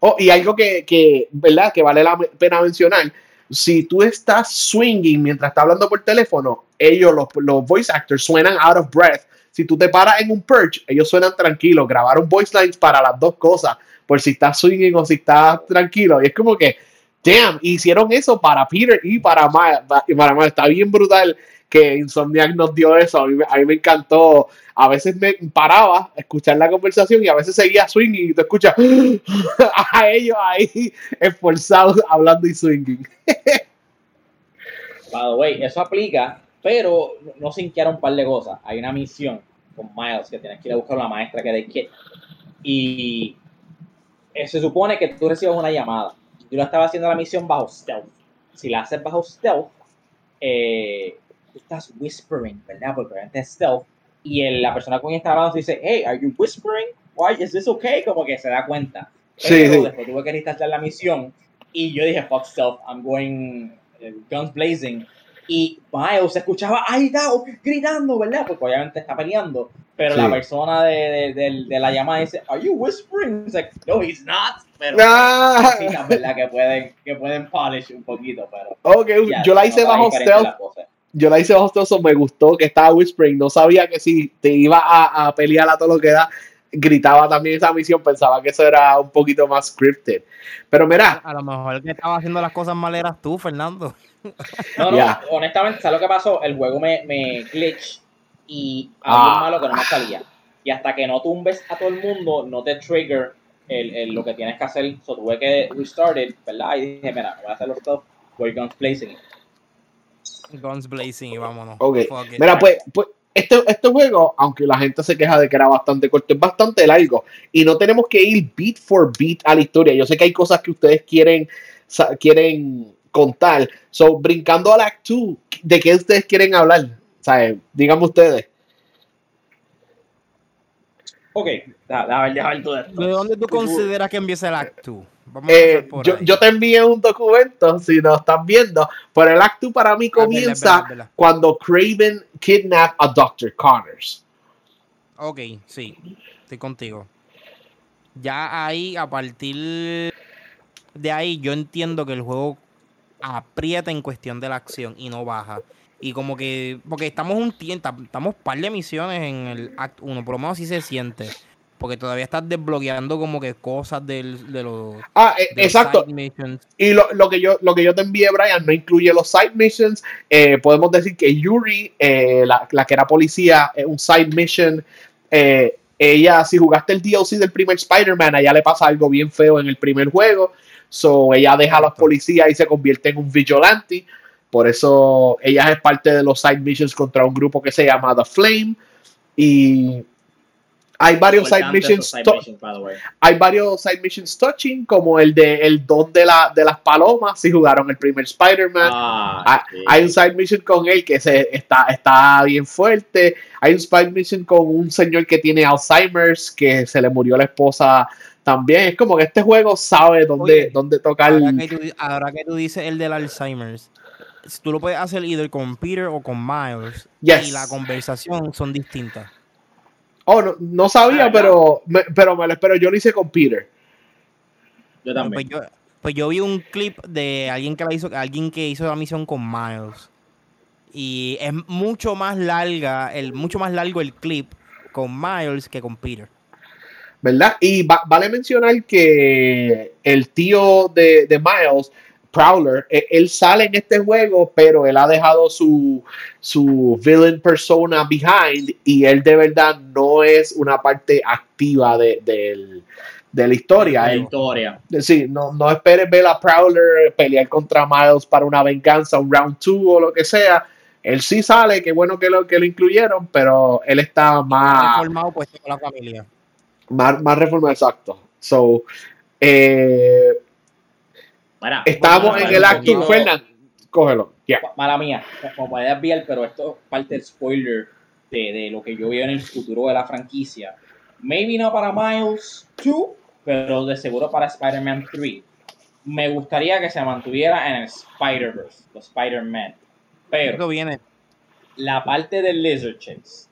Oh, y algo que, que, ¿verdad? Que vale la pena mencionar. Si tú estás swinging mientras estás hablando por teléfono, ellos, los, los voice actors, suenan out of breath. Si tú te paras en un perch, ellos suenan tranquilos. Grabaron voice lines para las dos cosas por si estás swinging o si estás tranquilo. Y es como que, damn, hicieron eso para Peter y para Miles. Y para Miles está bien brutal que Insomniac nos dio eso. A mí, me encantó. A veces me paraba a escuchar la conversación y a veces seguía swinging y te escuchas a ellos ahí esforzados hablando y swinging. By the way, eso aplica, pero no sin que un par de cosas. Hay una misión con Miles que tienes que ir a buscar a la maestra que de que y eh, se supone que tú recibes una llamada. Yo lo estaba haciendo la misión bajo stealth. Si la haces bajo stealth, eh, tú estás whispering, ¿verdad? Porque obviamente es stealth. Y la persona con quien está hablando dice, hey, are you whispering? Why is this okay? Como que se da cuenta. Pero sí, después tuve que restartar la misión y yo dije, fuck stealth, I'm going eh, guns blazing. Y Miles se escuchaba ahí gritando, ¿verdad? Porque obviamente está peleando. Pero la persona de, de, de, la llamada dice, ¿Are you whispering? It's like, no, he's not. Pero ah. ¿verdad? Que pueden, que pueden polish un poquito. Pero, ok, yo la hice bajo stealth. yo la hice bajo me gustó que estaba whispering, no sabía que si te iba a, a pelear a todo lo que da, gritaba también esa misión, pensaba que eso era un poquito más scripted. Pero mira. A lo mejor el que estaba haciendo las cosas mal eras tú, Fernando. No, no, honestamente, ¿sabes lo que pasó? El juego me, me glitch y había ah. malo que no me salía. Y hasta que no tumbes a todo el mundo, no te trigger el, el, lo que tienes que hacer. So tuve que restart it, ¿verdad? Y dije, mira, voy a hacer los stuff, voy guns blazing. Guns blazing y vámonos. Ok. Mira, pues, pues este, este juego, aunque la gente se queja de que era bastante corto, es bastante largo. Y no tenemos que ir beat for beat a la historia. Yo sé que hay cosas que ustedes quieren, quieren contar. So, brincando al Act 2, ¿de qué ustedes quieren hablar? O díganme ustedes. Ok, déjame ver todo esto. ¿De dónde tú consideras que empieza el Act 2? Eh, yo, yo, te envié un documento, si lo estás viendo, pero el acto para mí comienza cuando Craven kidnap a Dr. Connors. Ok, sí, estoy contigo. Ya ahí, a partir de ahí, yo entiendo que el juego aprieta en cuestión de la acción y no baja. Y como que, porque estamos un tiempo, estamos par de misiones en el Act 1, por lo menos así se siente porque todavía estás desbloqueando como que cosas del, de los. Ah, eh, exacto. y lo, lo, que yo, lo que yo te envié, Brian, no incluye los side missions. Eh, podemos decir que Yuri, eh, la, la, que era policía, es un side mission. ella, si jugaste el DLC del primer Spider-Man, a ella le pasa algo bien feo en el primer juego. So, ella deja a los policías y se convierte en un vigilante. Por eso ella es parte de los side missions contra un grupo que se llama The Flame. Y hay varios side missions, hay varios side missions touching, como el de el don de, la, de las palomas, si jugaron el primer Spider-Man. Ah, hay, un side mission con él que se, está, está bien fuerte. Hay un side mission con un señor que tiene Alzheimer's, que se le murió la esposa también. Es como que este juego sabe dónde, dónde tocar. Ahora que, tú, ahora que tú dices el del Alzheimer's, tú lo puedes hacer either con Peter o con Miles. Y la conversación son distintas. Oh, no, no sabía, ah, pero, me, pero me lo espero. Yo lo hice con Peter. Yo también. Pues yo, pues yo vi un clip de alguien que la hizo, alguien que hizo la misión con Miles. Y es mucho más larga, el, mucho más largo el clip con Miles que con Peter. ¿Verdad? Y vale mencionar que el tío de, de Miles Prowler, e, él sale en este juego, pero él ha dejado su, su villain persona behind y él de verdad no es una parte activa de, la historia. la historia. Sí, no, no esperes ver a Prowler pelear contra Miles para una venganza, un round 2 o lo que sea. Él sí sale, qué bueno que lo, que lo incluyeron, pero él está más... Reformado puesto con la familia. Más, más reformado, exacto. So, eh, Estamos en el acto, Fernan. Cógelo. Mala mía, como puedes ver, pero esto es parte del spoiler de, de, lo que yo veo en el futuro de la franquicia. Maybe no para Miles 2, pero de seguro para Spider-Man 3. Me gustaría que se mantuviera en el Spider-Verse, los Spider-Man. Pero viene. la parte del Lizard Chase.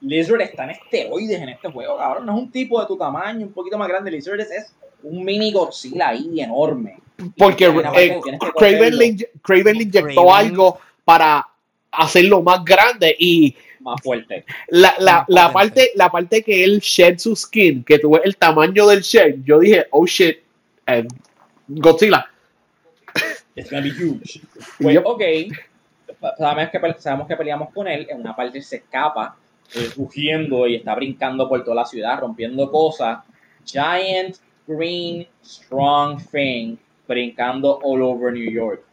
Lizard está en esteroides en este juego, cabrón. No es un tipo de tu tamaño, un poquito más grande. Lizard es un mini Godzilla ahí enorme. Porque eh, Craven, le, inyectó algo para hacerlo más grande y más fuerte. La, la, la parte, la parte que él shed su skin, que tuve el tamaño del shed, yo dije, oh shit, eh, Godzilla. It's gonna be huge. Pues, ok, sabemos que, sabemos que peleamos con él, en una parte se escapa, eh, rugiendo y está brincando por toda la ciudad, rompiendo cosas. Giant, green, strong thing brincando all over New York.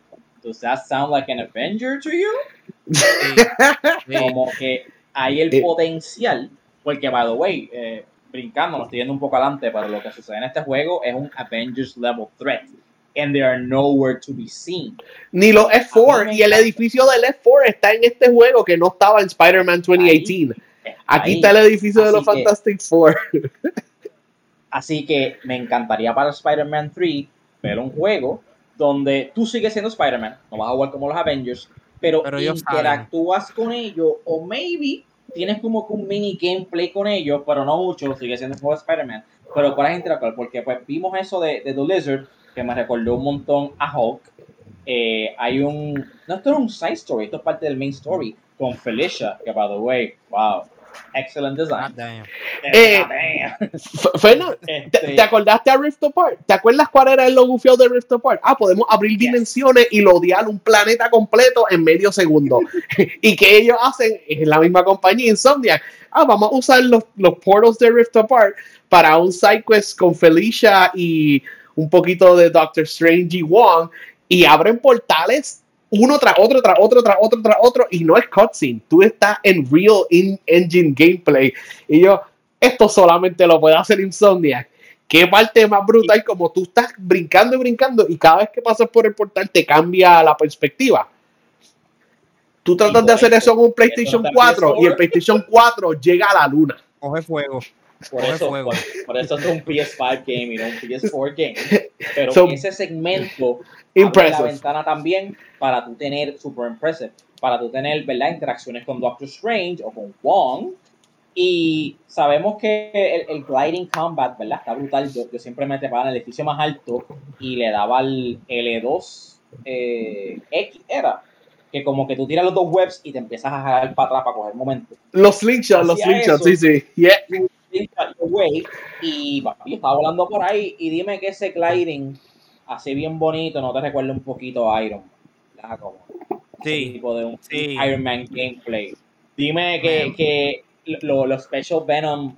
Does that sound like an Avenger to you? Como que hay el potencial, porque by the way, eh, brincando, nos estoy yendo un poco adelante, pero lo que sucede en este juego es un Avengers level threat. And they are nowhere to be seen. Ni los F4 y el edificio del F4 está en este juego que no estaba en Spider-Man 2018. Aquí está el edificio de los Fantastic Four. así que me encantaría para Spider-Man 3 pero un juego donde tú sigues siendo Spider-Man, no vas a jugar como los Avengers, pero, interactúas con ellos o maybe tienes como un mini gameplay con ellos, pero no mucho, sigue siendo de Spider-Man, pero puedes interactuar, porque pues vimos eso de, de The Lizard, que me recordó un montón a Hulk, eh, hay un. No, esto es un side story, esto es parte del main story con Felicia, que by the way, wow, excellent design. Eh, ¿te, este acordaste a Rift Apart? ¿Te acuerdas cuál era el logo de Rift Apart? Ah, podemos abrir dimensiones y lodear un planeta completo en medio segundo. y que ellos hacen en la misma compañía, Insomniac. Ah, vamos a usar los, los portals de Rift Apart para un side quest con Felicia y un poquito de Doctor Strange y Wong y abren portales uno tras otro, tras otro, tras otro, tras otro, y no es cutscene, tú estás en real in engine gameplay. Y yo, esto solamente lo puede hacer Insomniac. Qué parte más brutal, como tú estás brincando y brincando, y cada vez que pasas por el portal te cambia la perspectiva. Tú tratas de hacer eso en un PlayStation 4 y el PlayStation 4 llega a la luna. Coge fuego. Por eso, por, eso es un PS5 game y no un PS4 game. Pero ese segmento abre la ventana también para tú tener super impressive, para tú tener ¿verdad? interacciones con Doctor Strange o con Wong. Y sabemos que el, gliding combat, ¿verdad? Está brutal. Yo, siempre me trepaba en el edificio más alto y le daba el L2 eh, X, era que como que tú tiras los dos webs y te empiezas a jalar para atrás para coger momento. Los slingshots, los slingshots, sí, sí. Yeah. Y papi, estaba volando por ahí y dime que ese gliding así bien bonito no te recuerda un poquito a Iron Man. Como sí, tipo de un Iron Man gameplay. Dime que, que los special Venom,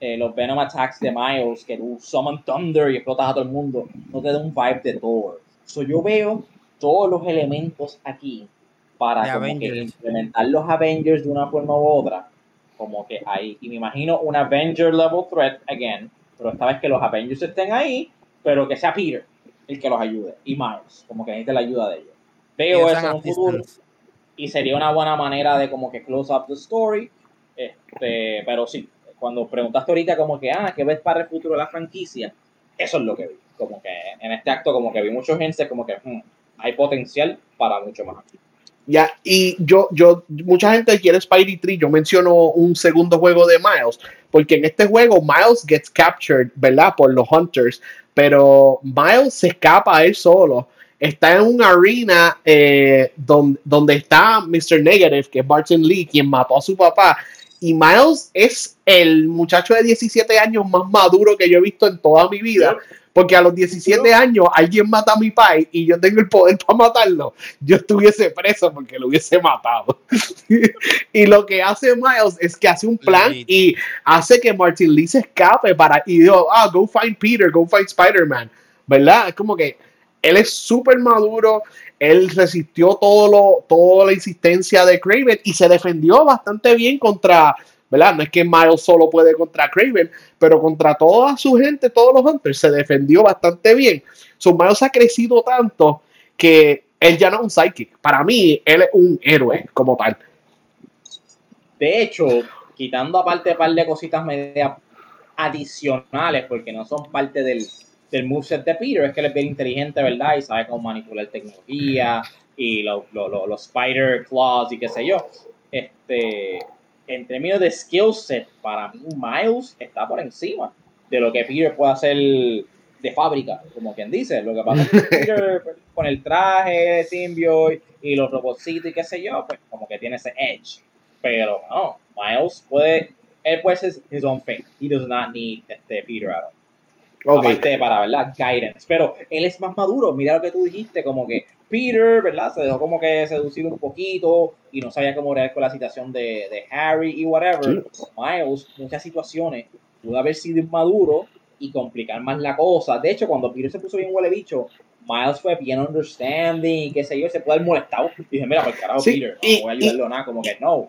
eh, los Venom attacks de Miles, que tú summon Thunder y explotas a todo el mundo, no te da un vibe de Thor. So, yo veo todos los elementos aquí para implementar los Avengers de una forma u otra como que ahí. Y me imagino un Avenger level threat again, pero esta vez que los Avengers estén ahí, pero que sea Peter el que los ayude y Miles, como que necesite la ayuda de ellos. Veo eso en un futuro y sería una buena manera de como que close up the story. Este, pero sí, cuando preguntaste ahorita como que, ah, ¿qué ves para el futuro de la franquicia? Eso es lo que vi. Como que en este acto como que vi muchos gente como que hmm, hay potencial para mucho más. Ya, y yo, yo, mucha gente quiere Spidey Tree. Yo menciono un segundo juego de Miles, porque en este juego Miles gets captured, ¿verdad? Por los Hunters, pero Miles se escapa a él solo. Está en una arena eh, donde, está Mr. Negative, que es Martin Lee, quien mató a su papá. Y Miles es el muchacho de 17 años más maduro que yo he visto en toda mi vida. Porque a los 17 años alguien mata a mi pai y yo tengo el poder para matarlo, yo estuviese preso porque lo hubiese matado. y lo que hace Miles es que hace un plan y hace que Martin Lee se escape para y digo, ah, go find Peter, go find Spider-Man. ¿Verdad? Es como que él es súper maduro, él resistió todo lo, toda la insistencia de Craven y se defendió bastante bien contra ¿verdad? No es que Miles solo puede contra Craven, pero contra toda su gente, todos los Hunters, se defendió bastante bien. Su Miles ha crecido tanto que él ya no es un psychic. Para mí, él es un héroe como tal. De hecho, quitando aparte un par de cositas media adicionales, porque no son parte del, del moveset de Peter, es que él es bien inteligente, ¿verdad? Y sabe cómo manipular tecnología y los spider claws y qué sé yo. Este, en términos de skill set, para mí Miles está por encima de lo que Peter puede hacer de fábrica, como quien dice. Lo que pasa es que Peter con el traje de symbiote y los robotcitos y qué sé yo, pues como que tiene ese edge. Pero no, Miles puede, él puede ser his own thing. He does not need este Peter at all. Aparte para, ¿verdad? Guidance. Pero él es más maduro. Mira lo que tú dijiste, como que Peter, ¿verdad? Se dejó como que seducido un poquito y no sabía cómo reaccionar con la situación de, de Harry y whatever. Miles, muchas situaciones, pudo haber sido inmaduro y complicar más la cosa. De hecho, cuando Peter se puso bien huele bicho, Miles fue bien understanding, qué sé yo, se puede haber molestado. Y dije, mira, pues carajo, Peter, no voy a ayudarlo nada, como que no.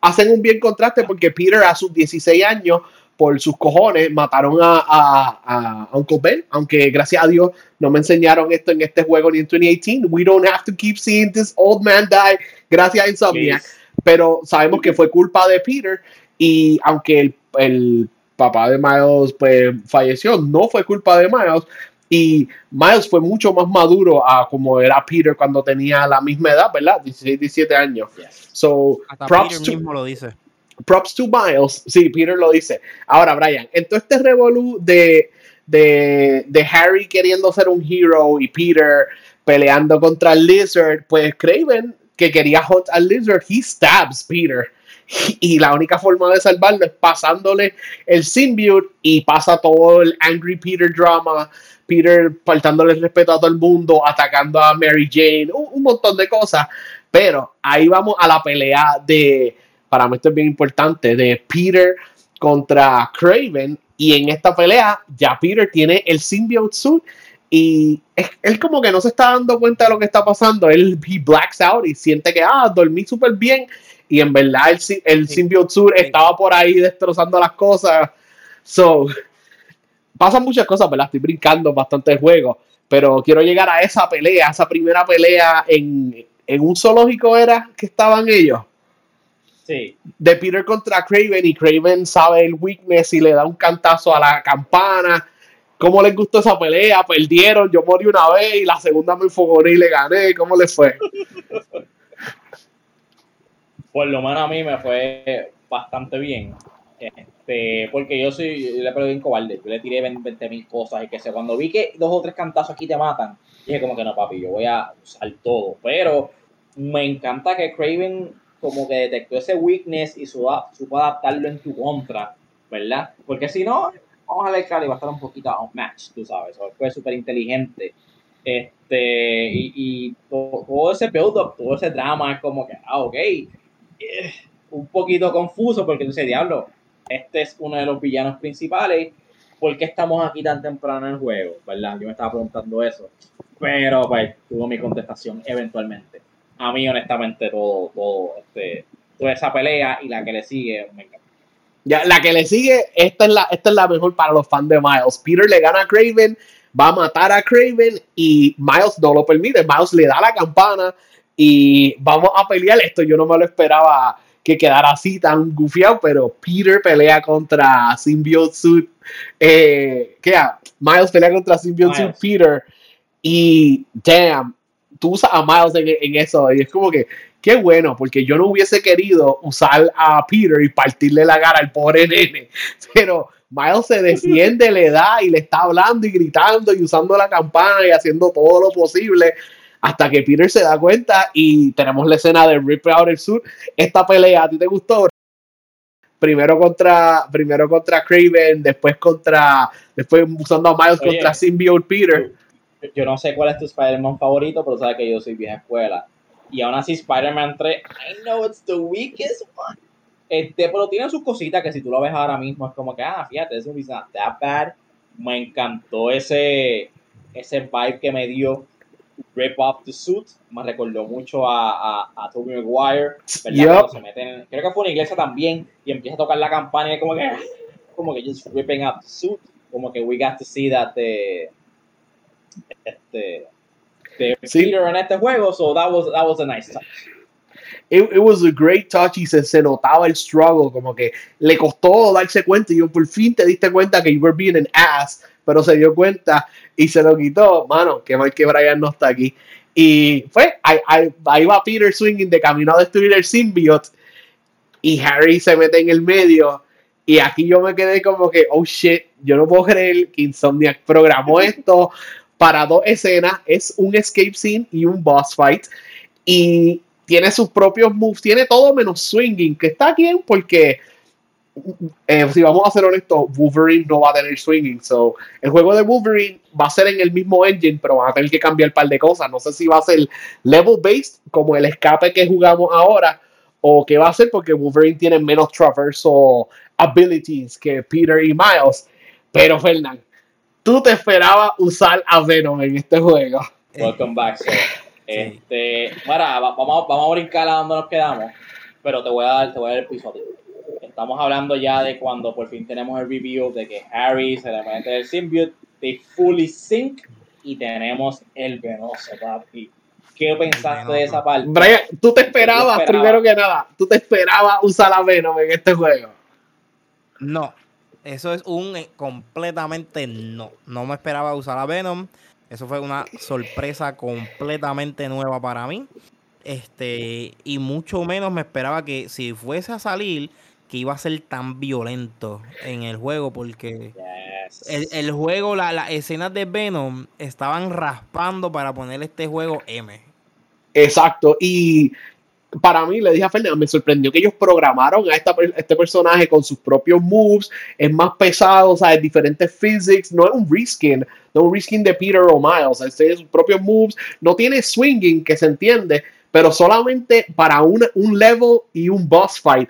Hacen un bien contraste porque Peter a sus 16 años por sus cojones mataron a, a, Uncle Ben, aunque gracias a Dios no me enseñaron esto en este juego ni en 2018. We don't have to keep seeing this old man die, gracias a Insomniac. Pero sabemos que fue culpa de Peter y aunque el, el papá de Miles pues falleció, no fue culpa de Miles. Y Miles fue mucho más maduro a como era Peter cuando tenía la misma edad, ¿verdad? 16, 17 años. So, props Peter mismo lo dice props to Miles. Sí, Peter lo dice. Ahora, Brian, en todo este revolú de, de, Harry queriendo ser un hero y Peter peleando contra el Lizard, pues Craven, que quería hunt al Lizard, he stabs Peter. Y la única forma de salvarlo es pasándole el symbiote y pasa todo el Angry Peter drama. Peter faltándole el respeto a todo el mundo, atacando a Mary Jane, un, montón de cosas. Pero ahí vamos a la pelea de, para mí esto es bien importante, de Peter contra Craven. Y en esta pelea ya Peter tiene el symbiote suit y él como que no se está dando cuenta de lo que está pasando. Él he blacks out y siente que, ah, dormí súper bien. Y en verdad el, el Symbiote Sur estaba por ahí destrozando las cosas. So, pasan muchas cosas, ¿verdad? Estoy brincando bastante el juego. Pero quiero llegar a esa pelea, esa primera pelea en, en un zoológico era que estaban ellos. Sí. De Peter contra Craven y Craven sabe el weakness y le da un cantazo a la campana ¿Cómo les gustó esa pelea? Perdieron, yo morí una vez y la segunda me enfogoné y le gané. ¿Cómo les fue? Por lo menos a mí me fue bastante bien. Este, porque yo soy, yo le perdí un cobarde, yo le tiré 20 mil cosas y que sé, cuando vi que dos o tres cantazos aquí te matan, dije como que no papi, yo voy a usar todo, pero me encanta que Craven como que detectó ese weakness y supo, supo adaptarlo en tu contra, ¿verdad? Porque si no, vamos a ver que va a estar un poquito match, tú sabes, fue súper inteligente. Este, y, todo, ese build-up, todo ese drama es como que, ah, ok, eh, un poquito confuso porque tú dices, diablo, este es uno de los villanos principales, ¿por qué estamos aquí tan temprano en el juego? ¿Verdad? Yo me estaba preguntando eso, pero pues tuvo mi contestación eventualmente. A mí, honestamente, todo, todo, este, toda esa pelea y la que le sigue me encanta. Ya, la que le sigue, esta es la, esta es la mejor para los fans de Miles. Peter le gana a Craven, va a matar a Craven y Miles no lo permite. Miles le da la campana y vamos a pelear. Esto yo no me lo esperaba que quedara así tan gufiado, pero Peter pelea contra Symbiote Suit. Eh, ¿Qué? Miles pelea contra Symbiote Suit Peter y damn, tú usas a Miles en, en, eso y es como que qué bueno, porque yo no hubiese querido usar a Peter y partirle la cara al pobre nene, pero Miles se defiende, le da y le está hablando y gritando y usando la campana y haciendo todo lo posible hasta que Peter se da cuenta y tenemos la escena de Rip Out el Sur. Esta pelea, ¿a ti te gustó? Primero contra, primero contra Craven, después contra, después usando a Miles contra Symbiote Peter. Yo no sé cuál es tu Spider-Man favorito, pero sabes que yo soy vieja escuela. Y aún así Spider-Man 3, I know it's the weakest one. Este, pero tiene sus cositas que si tú lo ves ahora mismo es como que, ah, fíjate, eso is not that bad. Me encantó ese, ese vibe que me dio Rip Off the Suit. Me recordó mucho a, a, a Tobey Maguire. ¿verdad? Se meten creo que fue una iglesia también y empieza a tocar la campana y es como que, como que just ripping up the suit. Como que we got to see that the, este, de Peter en este juego, so that was, that was a nice touch. It, it, was a great touch y se, se, notaba el struggle, como que le costó darse cuenta y yo por fin te diste cuenta que you were being an ass, pero se dio cuenta y se lo quitó. Mano, que mal que Brian no está aquí. Y fue, ahí, ahí, ahí va Peter swinging de camino a destruir el symbiote y Harry se mete en el medio. Y aquí yo me quedé como que, oh shit, yo no puedo creer que Insomniac programó esto para dos escenas, es un escape scene y un boss fight. Y tiene sus propios moves, tiene todo menos swinging, que está bien porque, eh, si vamos a ser honestos, Wolverine no va a tener swinging. So, el juego de Wolverine va a ser en el mismo engine, pero van a tener que cambiar un par de cosas. No sé si va a ser level based, como el escape que jugamos ahora, o qué va a ser porque Wolverine tiene menos traversal abilities que Peter y Miles. Pero Fernand, tú te esperabas usar a Venom en este juego. Welcome back, sir. Este, vamos, vamos a brincar a donde nos quedamos, pero te voy a dar, te voy a dar el piso a ti. Estamos hablando ya de cuando por fin tenemos el review de que Harry se le mete el symbiote, de fully sync y tenemos el venoso, papi. ¿Qué pensaste de esa parte? Brian, tú te esperabas, primero que nada, tú te esperabas usar a Venom en este juego. No, eso es un eh, completamente no. No me esperaba usar a Venom. Eso fue una sorpresa completamente nueva para mí. Este, y mucho menos me esperaba que si fuese a salir, que iba a ser tan violento en el juego, porque El, juego, las escenas de Venom estaban raspando para poner este juego M. Exacto, y para mí, le dije a Fernando, me sorprendió que ellos programaron a este personaje con sus propios moves, es más pesado, o sea, es diferentes physics, no es un reskin, no es un reskin de Peter o Miles, es sus propios moves, no tiene swinging, que se entiende, pero solamente para un, un level y un boss fight.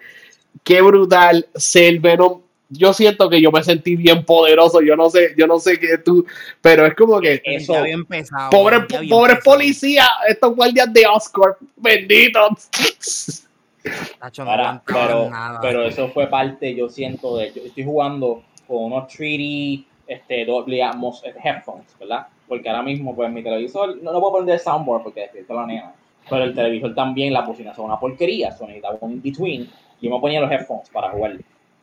Qué brutal ser Venom yo siento que yo me sentí bien poderoso, yo no sé, yo no sé qué tú, pero es como que eso había empezado. Pobre, pobre policía, estos guardias de Oscar, benditos. pero, pero eso fue parte, yo siento, de yo estoy jugando con unos 3D, este, doble Atmos headphones, ¿verdad? Porque ahora mismo, pues mi televisor, no, no puedo poner soundboard porque despierta la nena, pero el televisor también, la bocinas son una porquería, son necesitaba un in-between, y yo me ponía los headphones para jugar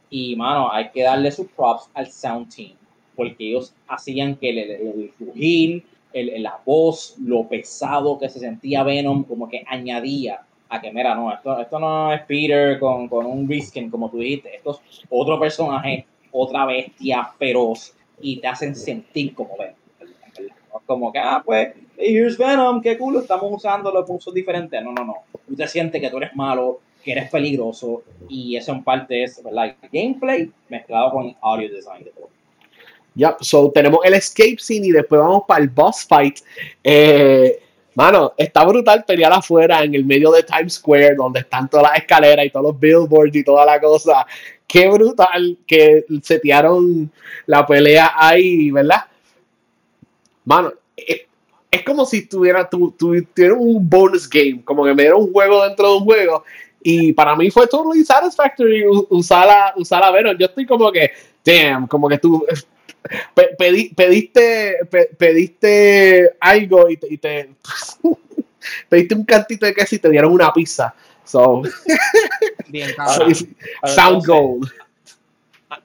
y, mano, hay que darle sus props al sound team, porque ellos hacían que el, el, el, la voz, lo pesado que se sentía Venom, como que añadía a que, mira, no, esto, esto no es Peter con, con un Riskin, como tú dijiste, esto es otro personaje, otra bestia feroz, y te hacen sentir como Venom. Como que, ah, pues, here's Venom, qué cool, estamos usando los usos diferentes. No, no, no. Tú te sientes que tú eres malo, que eres peligroso y eso en parte es ¿verdad? gameplay mezclado con audio design de todo. Ya, so tenemos el escape scene y después vamos para el boss fight. Eh, mano, está brutal pelear afuera en el medio de Times Square, donde están todas las escaleras y todos los billboards y toda la cosa. Qué brutal que setearon la pelea ahí, ¿verdad? Mano, es, es como si tuviera, tu, un bonus game, como que me diera un juego dentro de un juego y para mí fue totally satisfactory usar a, usar a Venom. Yo estoy como que, damn, como que tú pediste, pediste algo y te, y te pediste un cantito de queso y te dieron una pizza. So, Bien, sound gold.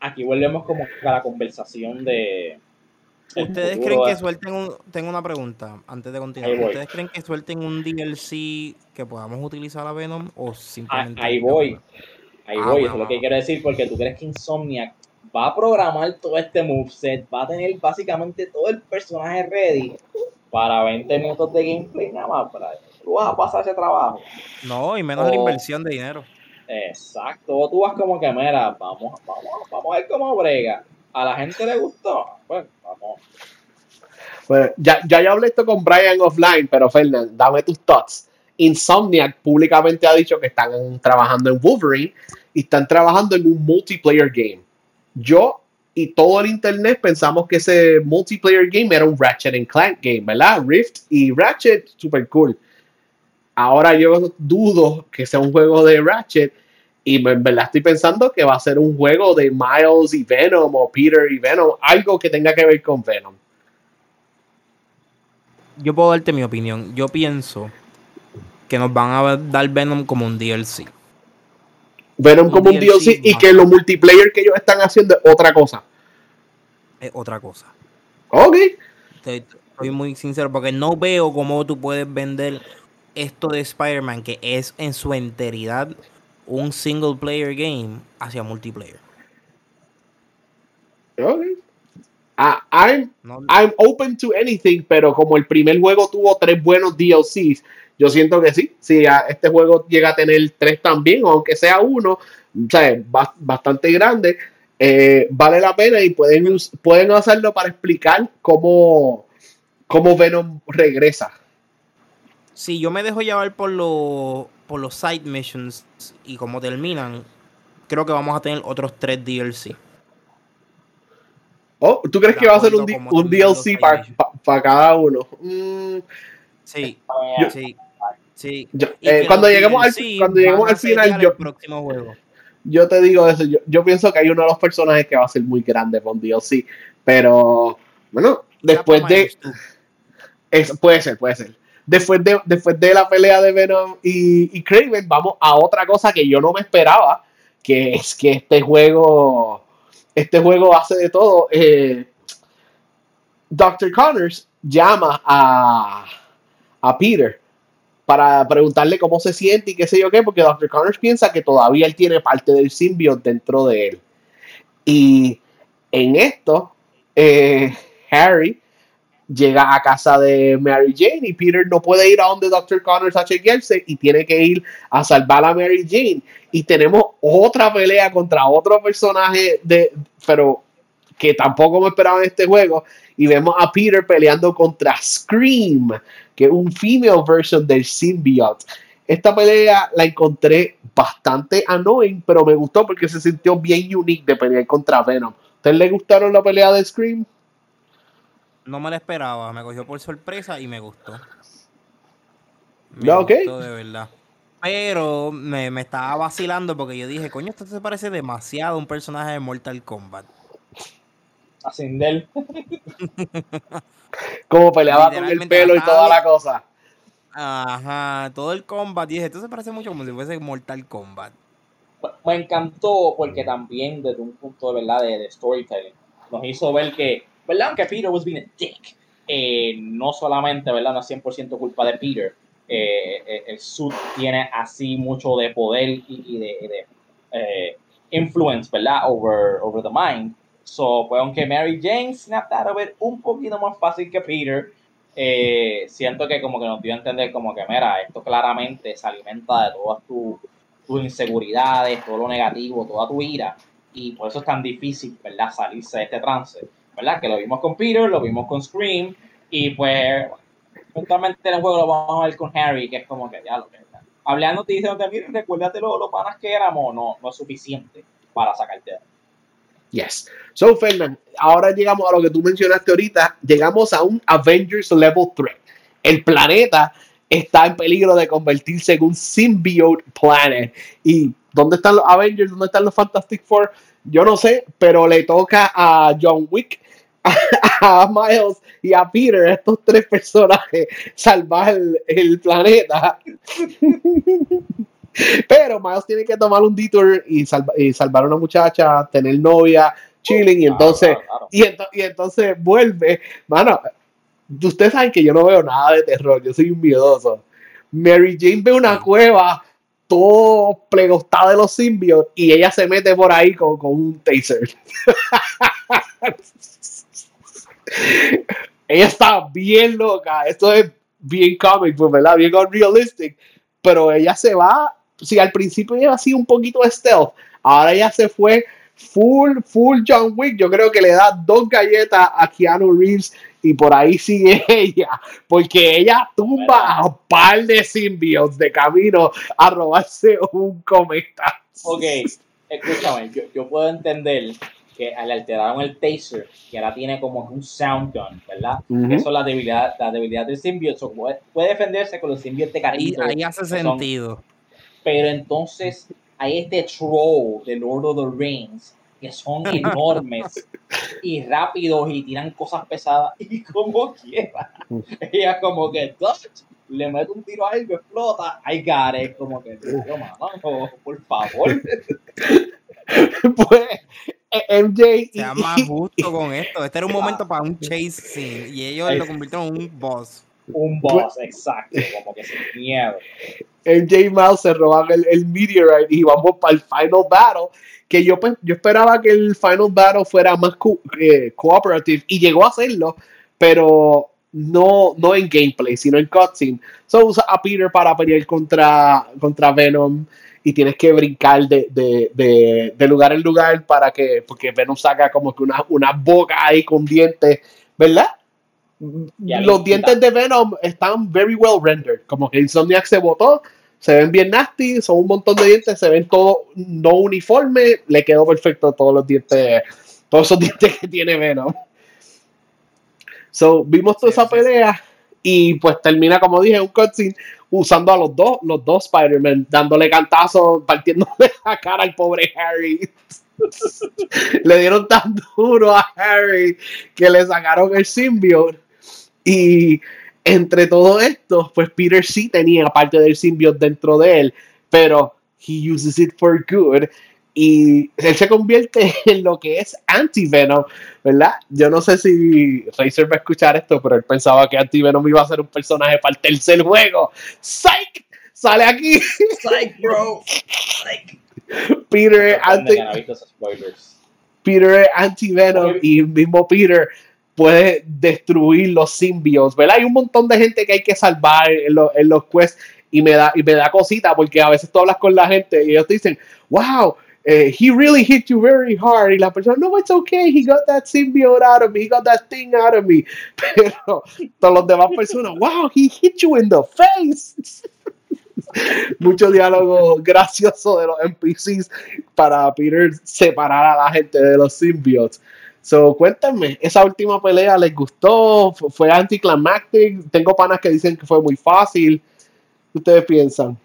Aquí volvemos como a la conversación de, ¿Ustedes creen que suelten un... Tengo una pregunta antes de continuar. ¿Ustedes creen que suelten un DLC que podamos utilizar a Venom o simplemente... Ahí voy. Ahí ah, voy. Eso es lo que quiero decir porque tú crees que Insomniac va a programar todo este moveset, va a tener básicamente todo el personaje ready para 20 minutos de gameplay nada más. Para... Tú vas a pasar ese trabajo. No, y menos la inversión de dinero. Exacto. Tú vas como que, mira, vamos, vamos, vamos a ver cómo brega. A la gente le gustó. Bueno, bueno, ya, ya yo hablé esto con Brian offline, pero Fernand, dame tus thoughts. Insomniac públicamente ha dicho que están trabajando en Wolverine y están trabajando en un multiplayer game. Yo y todo el internet pensamos que ese multiplayer game era un Ratchet and Clank game, ¿verdad? Rift y Ratchet, super cool. Ahora yo dudo que sea un juego de Ratchet y en verdad estoy pensando que va a ser un juego de Miles y Venom o Peter y Venom, algo que tenga que ver con Venom. Yo puedo darte mi opinión. Yo pienso que nos van a dar Venom como un DLC. Venom como un DLC y que lo multiplayer que ellos están haciendo es otra cosa. Es otra cosa. Ok. Estoy, muy sincero porque no veo cómo tú puedes vender esto de Spider-Man que es en su enteridad un single player game hacia multiplayer. Okay. I'm, I'm open to anything, pero como el primer juego tuvo tres buenos DLCs, yo siento que sí. Si este juego llega a tener tres también, aunque sea uno, o sea, bastante grande, eh, vale la pena y pueden, pueden hacerlo para explicar cómo, cómo Venom regresa. Si yo me dejo llevar por los por los side missions y cómo terminan, creo que vamos a tener otros tres DLC. Oh, ¿tú crees que va a ser un, un DLC para cada uno? Mm. Sí, sí, sí. Eh, cuando, lleguemos al, cuando lleguemos al final, yo, próximo juego. yo te digo eso. Yo, yo, pienso que hay uno de los personajes que va a ser muy grande con DLC. Pero, bueno, después de. Es, puede ser, puede ser después de, después de la pelea de Venom y, y Craven, vamos a otra cosa que yo no me esperaba, que es que este juego, este juego hace de todo. Eh, Dr. Connors llama a, a Peter para preguntarle cómo se siente y qué sé yo qué, porque Dr. Connors piensa que todavía él tiene parte del simbionte dentro de él. Y en esto, eh, Harry llega a casa de Mary Jane y Peter no puede ir a donde Dr. Connors a chequearse y tiene que ir a salvar a Mary Jane. Y tenemos otra pelea contra otro personaje de, pero que tampoco me esperaba en este juego. Y vemos a Peter peleando contra Scream, que es un female version del symbiote. Esta pelea la encontré bastante annoying, pero me gustó porque se sintió bien unique de pelear contra Venom. ¿A ¿Ustedes le gustaron la pelea de Scream? No me la esperaba, me cogió por sorpresa y me gustó. Me gustó de verdad. Pero me, me, estaba vacilando porque yo dije, coño, esto se parece demasiado a un personaje de Mortal Kombat. A Sindel. Como peleaba con el pelo y toda la cosa. Ajá, todo el combat. Dije, esto se parece mucho como si fuese Mortal Kombat. Me encantó porque también desde un punto de verdad de, storytelling nos hizo ver que, ¿verdad? Aunque Peter was being a dick, eh, no solamente, ¿verdad? No es 100% culpa de Peter. Eh, eh, el suit tiene así mucho de poder y, de, influence, ¿verdad? Over, over the mind. So, pues aunque Mary Jane snapped out of un poquito más fácil que Peter, siento que como que nos dio a entender como que, mira, esto claramente se alimenta de todas tus inseguridades, todo lo negativo, toda tu ira, y por eso es tan difícil, ¿verdad?, salirse de este trance, ¿verdad? Que lo vimos con Peter, lo vimos con Scream, y pues, eventualmente en el juego lo vamos a ver con Harry, que es como que ya lo que Hablando te dicen, mira, recuérdate los panas que éramos, no, no es suficiente para sacarte de Yes. So, Fernand, ahora llegamos a lo que tú mencionaste ahorita. Llegamos a un Avengers Level 3. El planeta está en peligro de convertirse en un symbiote planet. ¿Y dónde están los Avengers? ¿Dónde están los Fantastic Four? Yo no sé, pero le toca a John Wick, a Miles y a Peter, estos tres personajes, salvar el, el planeta. Pero Miles tiene que tomar un detour y, salvar a una muchacha, tener novia, chilling, y entonces, Y, y, entonces vuelve. Mano, ustedes saben que yo no veo nada de terror, yo soy un miedoso. Mary Jane ve una cueva todo plegostada de los symbiotes y ella se mete por ahí con, un taser. ella está bien loca. Esto es bien comic, ¿verdad? Bien unrealistic. Pero ella se va si al principio ella hacía un poquito stealth, ahora ya se fue full, full John Wick. Yo creo que le da dos galletas a Keanu Reeves y por ahí sigue ella, porque ella tumba a un par de symbiotes de camino a robarse un cometa. Ok, escúchame, yo, puedo entender que le alteraron el taser, que ahora tiene como un sound gun, ¿verdad? Eso es la debilidad, la debilidad del symbiote. puede, defenderse con los symbiotes de. Ahí, hace sentido. Pero entonces hay este troll de Lord of the Rings que son enormes y rápidos y tiran cosas pesadas y como quiera. Ella como que le mete un tiro a algo, explota, I got it. Como que, mano, por favor. pues MJ sea más justo con esto. Este era un momento para un chase scene y ellos lo convirtieron en un boss. Un boss, exacto, como que sin miedo. MJ Mouse se roban el, el Meteorite y vamos para el Final Battle. Que yo, pues, yo esperaba que el Final Battle fuera más eh, cooperative y llegó a serlo, pero no, no en gameplay, sino en cutscene. So usa a Peter para pelear contra, contra Venom y tienes que brincar de, de, de, lugar en lugar para que, porque Venom saca como que una, una boca ahí con dientes, ¿verdad? los dientes de Venom están very well rendered. Como que Insomniac se botó, se ven bien nasty, son un montón de dientes, se ven todo no uniforme, le quedó perfecto todos los dientes, todos esos dientes que tiene Venom. So, vimos toda esa pelea y pues termina, como dije, un cutscene usando a los dos, los dos Spider-Man, dándole cantazos, partiéndole la cara al pobre Harry. le dieron tan duro a Harry que le sacaron el symbiote y entre todo esto, pues Peter sí tenía parte del symbiote dentro de él, pero he uses it for good. Y él se convierte en lo que es Anti-Venom, ¿verdad? Yo no sé si Razer va a escuchar esto, pero él pensaba que Anti-Venom iba a ser un personaje para el tercer juego. ¡Psych! ¡Sale aquí! ¡Psych, bro! ¡Psych! Peter, anti Peter es anti-venom y el mismo Peter puede destruir los symbiotes, ¿verdad? Hay un montón de gente que hay que salvar en, en los quests y me da y me da cosita porque a veces tú hablas con la gente y ellos te dicen, wow, uh, he really hit you very hard. Y la persona, no, it's okay, he got that symbiote out of me, he got that thing out of me. Pero todos los demás personas, wow, he hit you in the face. Mucho diálogo gracioso de los NPCs para Peter separar a la gente de los symbiotes. So, cuéntame, ¿esa última pelea les gustó? ¿Fue anticlimactic? Tengo panas que dicen que fue muy fácil. ¿Qué ustedes piensan?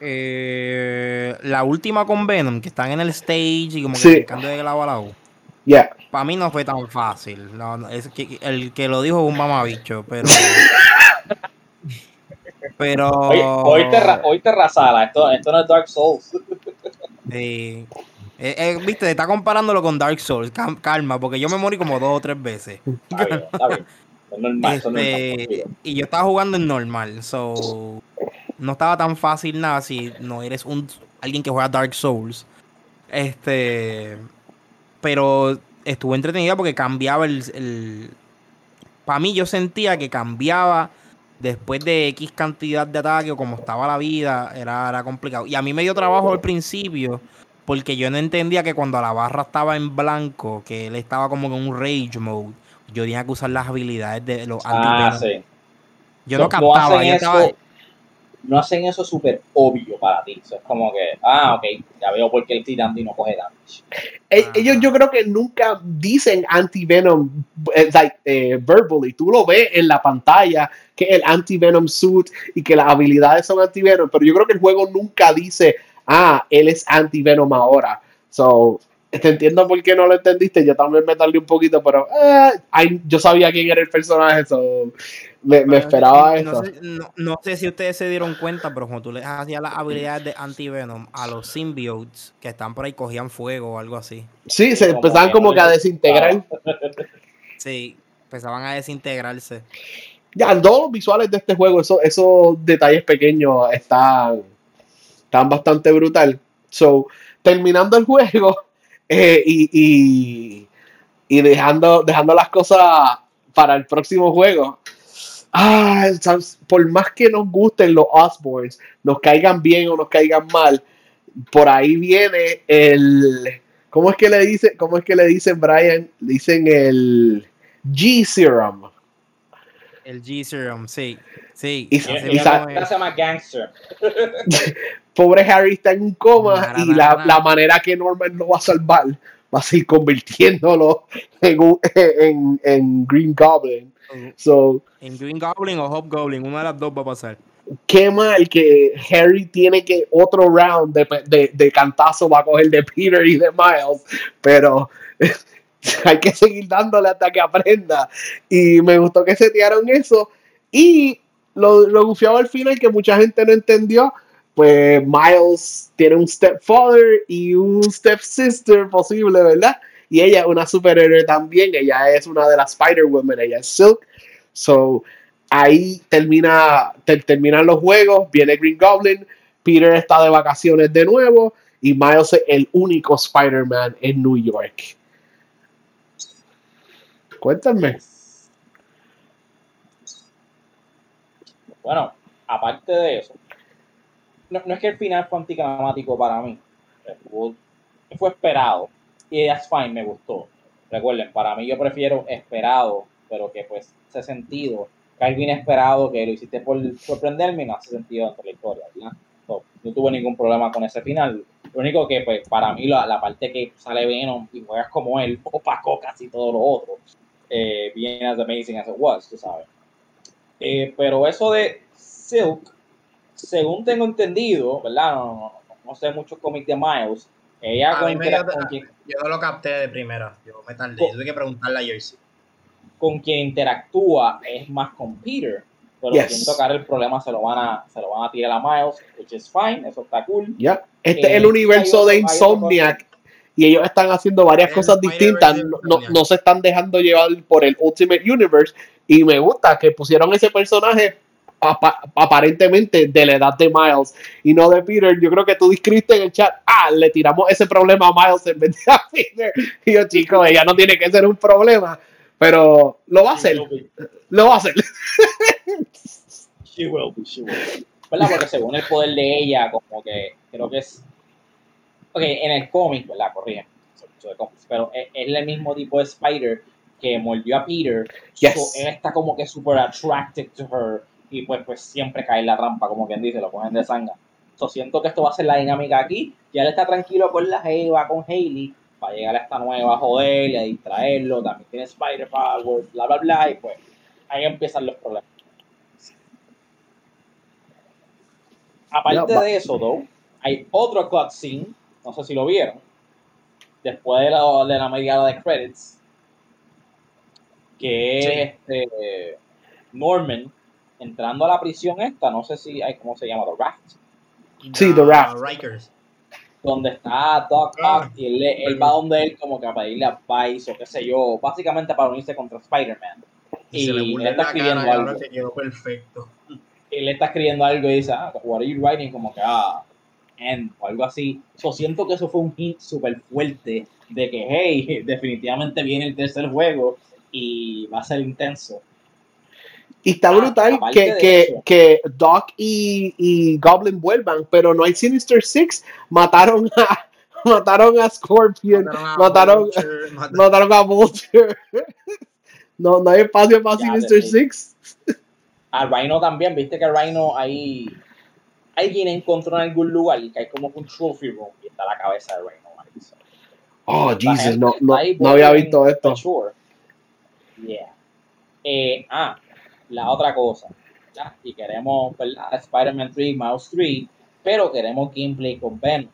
Eh, la última con Venom, que están en el stage y como que sí. de lado a lado. Yeah. Para mí no fue tan fácil. No, es que, el que lo dijo es un mamabicho, pero. pero. Hoy, te, hoy te rasala, esto, esto no es Dark Souls. Eh, eh, viste, está comparándolo con Dark Souls. Calma, porque yo me morí como dos o tres veces. Está bien, está bien. Normal, este, y yo estaba jugando en normal, so no estaba tan fácil nada si no eres un alguien que juega Dark Souls. Este, pero estuvo entretenida porque cambiaba el, el para mí yo sentía que cambiaba después de X cantidad de ataque o como estaba la vida, era, era complicado. Y a mí me dio trabajo al principio porque yo no entendía que cuando la barra estaba en blanco, que él estaba como en un rage mode, yo tenía que usar las habilidades de los ah, sí. Yo no, captaba, no hacen eso súper obvio para ti. es como que, ah, ok, ya veo por qué el tirando y no coge damage. Eh, ellos yo creo que nunca dicen anti-venom eh, like, eh, verbally. Tú lo ves en la pantalla que el anti-venom suit y que las habilidades son anti-venom, pero yo creo que el juego nunca dice, ah, él es anti-venom ahora. So, te entiendo por qué no lo entendiste. Yo también me tardé un poquito, pero eh, yo sabía quién era el personaje. So, me, esperaba no, eso. No sé, si ustedes se dieron cuenta, pero cuando tú les hacías las habilidades de anti-venom a los symbiotes que están por ahí, cogían fuego o algo así. Sí, se empezaban como que a desintegrar. Sí, empezaban a desintegrarse. Ya, todos los visuales de este juego, esos, esos detalles pequeños están, están bastante brutal. So, terminando el juego eh, y, y, y dejando, dejando las cosas para el próximo juego, ah, por más que nos gusten los Osborns, nos caigan bien o nos caigan mal, por ahí viene el, ¿cómo es que le dice, cómo es que le dicen Brian? Dicen el G Serum. El G Serum, sí, sí. Y, se llama Gangster. Pobre Harry está en un coma y la, la, manera que Norman lo va a salvar va a seguir convirtiéndolo en, en, en Green Goblin. So, en Green Goblin o Hobgoblin, una de las dos va a pasar. Qué mal que Harry tiene que otro round de, de, de cantazo va a coger de Peter y de Miles, pero hay que seguir dándole hasta que aprenda. Y me gustó que se tiraron eso. Y lo, lo gufiado al final que mucha gente no entendió. Pues Miles tiene un stepfather y un stepsister posible, ¿verdad? Y ella es una superhéroe también. Ella es una de las Spider-Women. Ella es Silk. So, ahí termina, terminan los juegos. Viene Green Goblin. Peter está de vacaciones de nuevo. Y Miles es el único Spider-Man en New York. Cuéntame. Bueno, aparte de eso, no, es que el final fue anticlimático para mí. Fue, fue esperado y es fine, me gustó. Recuerden, para mí yo prefiero esperado, pero que pues hace sentido. Que algo inesperado que lo hiciste por sorprenderme no hace sentido dentro de la historia, No, tuve ningún problema con ese final. Lo único que, pues, para mí, la, la parte que sale Venom y juegas como él, opacó casi todo lo otro. Eh, bien as amazing as it was, tú sabes. Eh, pero eso de Silk, según tengo entendido, ¿verdad? No, no sé muchos cómics de Miles, ella con, yo no lo capté de primera, yo me tardé, con, tuve que preguntarle a Jersey. Con quien interactúa es más con Peter, pero yes. tocar el problema se lo van a se lo van a tirar a Miles, which is fine, eso está cool. Ya, este es el eh, universo de Insomniac y ellos están haciendo varias cosas distintas, no, no, se están dejando llevar por el Ultimate Universe y me gusta que pusieron ese personaje aparentemente de la edad de Miles y no de Peter. Yo creo que tú describiste en el chat, ah, le tiramos ese problema a Miles en vez de a Peter. Y yo, chico, ella no tiene que ser un problema, pero lo va a hacer. Lo va a hacer. She will be, she will. ¿Verdad? Porque según el poder de ella, como que creo que es. Ok, en el cómic, ¿verdad? Corrige. Pero es, el mismo tipo de Spider que mordió a Peter. Yes. él está como que super attracted to her y pues, pues siempre cae en la rampa, como quien dice, lo ponen de sangre. So, siento que esto va a ser la dinámica aquí. Ya él está tranquilo con la Eva, con Hailey, para llegar a esta nueva a joder, a distraerlo. También tiene Spider Power, bla, bla, bla. Y pues ahí empiezan los problemas. Aparte de eso, though, hay otro cutscene, no sé si lo vieron, después de la, de la media de credits, que es este, Norman entrando a la prisión esta, no sé si hay, ¿cómo se llama? The Raft. Sí, The Raft. Rikers. Donde está Doc ah, Ock y él, va donde él como que a pedirle advice o qué sé yo, básicamente para unirse contra Spider-Man. Y, y le está escribiendo algo. Que quedó perfecto. Y le está escribiendo algo y dice, ah, what are you writing? Como que, ah, end, o algo así. Yo siento que eso fue un hint súper fuerte de que, hey, definitivamente viene el tercer juego y va a ser intenso. Y está ah, brutal que, que, que, Doc y, y, Goblin vuelvan, pero no hay Sinister Six. Mataron a, mataron a Scorpion, mataron, mataron, a Vulture. no, no hay espacio para Sinister Six. A Rhino también, viste que Rhino ahí alguien encontró en algún lugar y que hay como un trophy room y está la cabeza de Rhino. Oh, Jesus, no, no, no había visto esto. Yeah. Eh, ah, la otra cosa. Y queremos. Spider-Man 3, Mouse 3, pero queremos gameplay con Ben.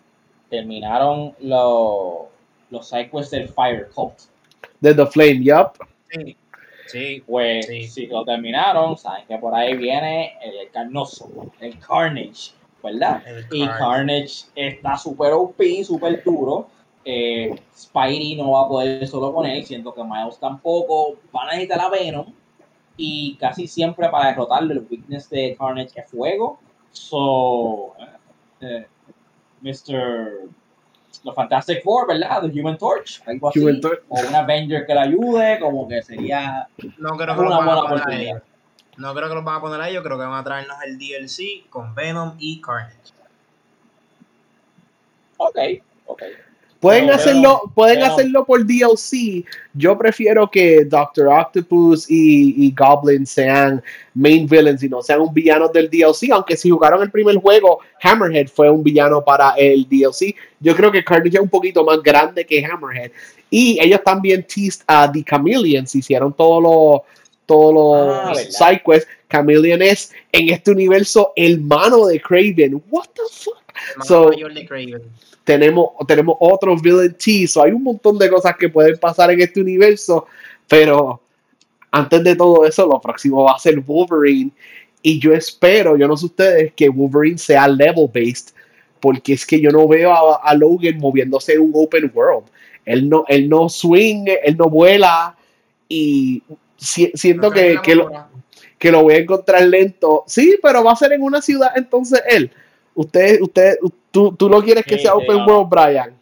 Terminaron los, los sidequests del Fire Cult. De The Flame, yup. Sí. Sí, pues si lo terminaron, saben que por ahí viene el carnoso, el Carnage, ¿verdad? y Carnage está súper OP, súper duro. Eh, Spidey no va a poder solo con él, siento que Miles tampoco. Van a necesitar a Venom y casi siempre para derrotarle el weakness de Carnage es fuego. So, eh, eh, Mr. Los Fantastic Four, ¿verdad? The Human Torch, algo así. O un Avenger que le ayude, como que sería no creo que una buena oportunidad. No creo que los van a poner ahí, yo creo que van a traernos el DLC con Venom y Carnage. Ok, ok. Pueden hacerlo, pueden hacerlo por DLC. Yo prefiero que Doctor Octopus y, Goblin sean main villains y no sean un villano del DLC. Aunque si jugaron el primer juego, Hammerhead fue un villano para el DLC. Yo creo que Carnage es un poquito más grande que Hammerhead. Y ellos también teased a The Chameleons, hicieron todos los todos los ah, sidequests. Chameleon es en este universo el mano de Craven. What the fuck? So, de tenemos, tenemos otros villain so hay un montón de cosas que pueden pasar en este universo, pero antes de todo eso, lo próximo va a ser Wolverine. Y yo espero, yo no sé ustedes, que Wolverine sea level based, porque es que yo no veo a, Logan moviéndose en un open world. Él no, él no swing, él no vuela, y siento que, que, lo, que lo voy a encontrar lento. Sí, pero va a ser en una ciudad entonces él. Usted, usted, tú, tú lo quieres que sea open world, Brian.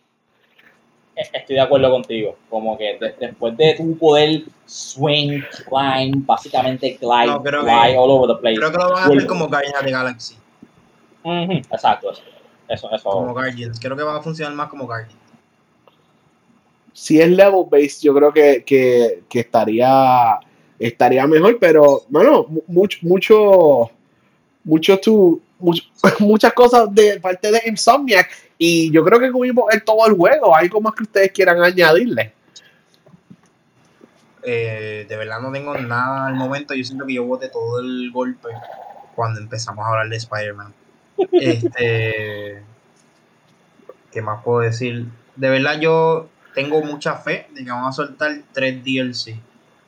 E, estoy de acuerdo contigo. Como que después de tu poder swing, climb, básicamente glide, no, fly all over the place. Creo que lo van a hacer como Guardians de Galaxy. Exacto, eso, eso. Como Guardians. Creo que va a funcionar más como Guardians. Si es level based, yo creo que, que, que estaría estaría mejor, pero bueno, mucho, mucho, mucho tu, muchas cosas de parte de Insomniac y yo creo que cubrimos el todo el juego. ¿Algo más que ustedes quieran añadirle? Eh, de verdad no tengo nada al momento. Yo siento que yo boté todo el golpe cuando empezamos a hablar de Spider-Man. Este, ¿Qué más puedo decir? De verdad yo tengo mucha fe de que vamos a soltar tres DLC.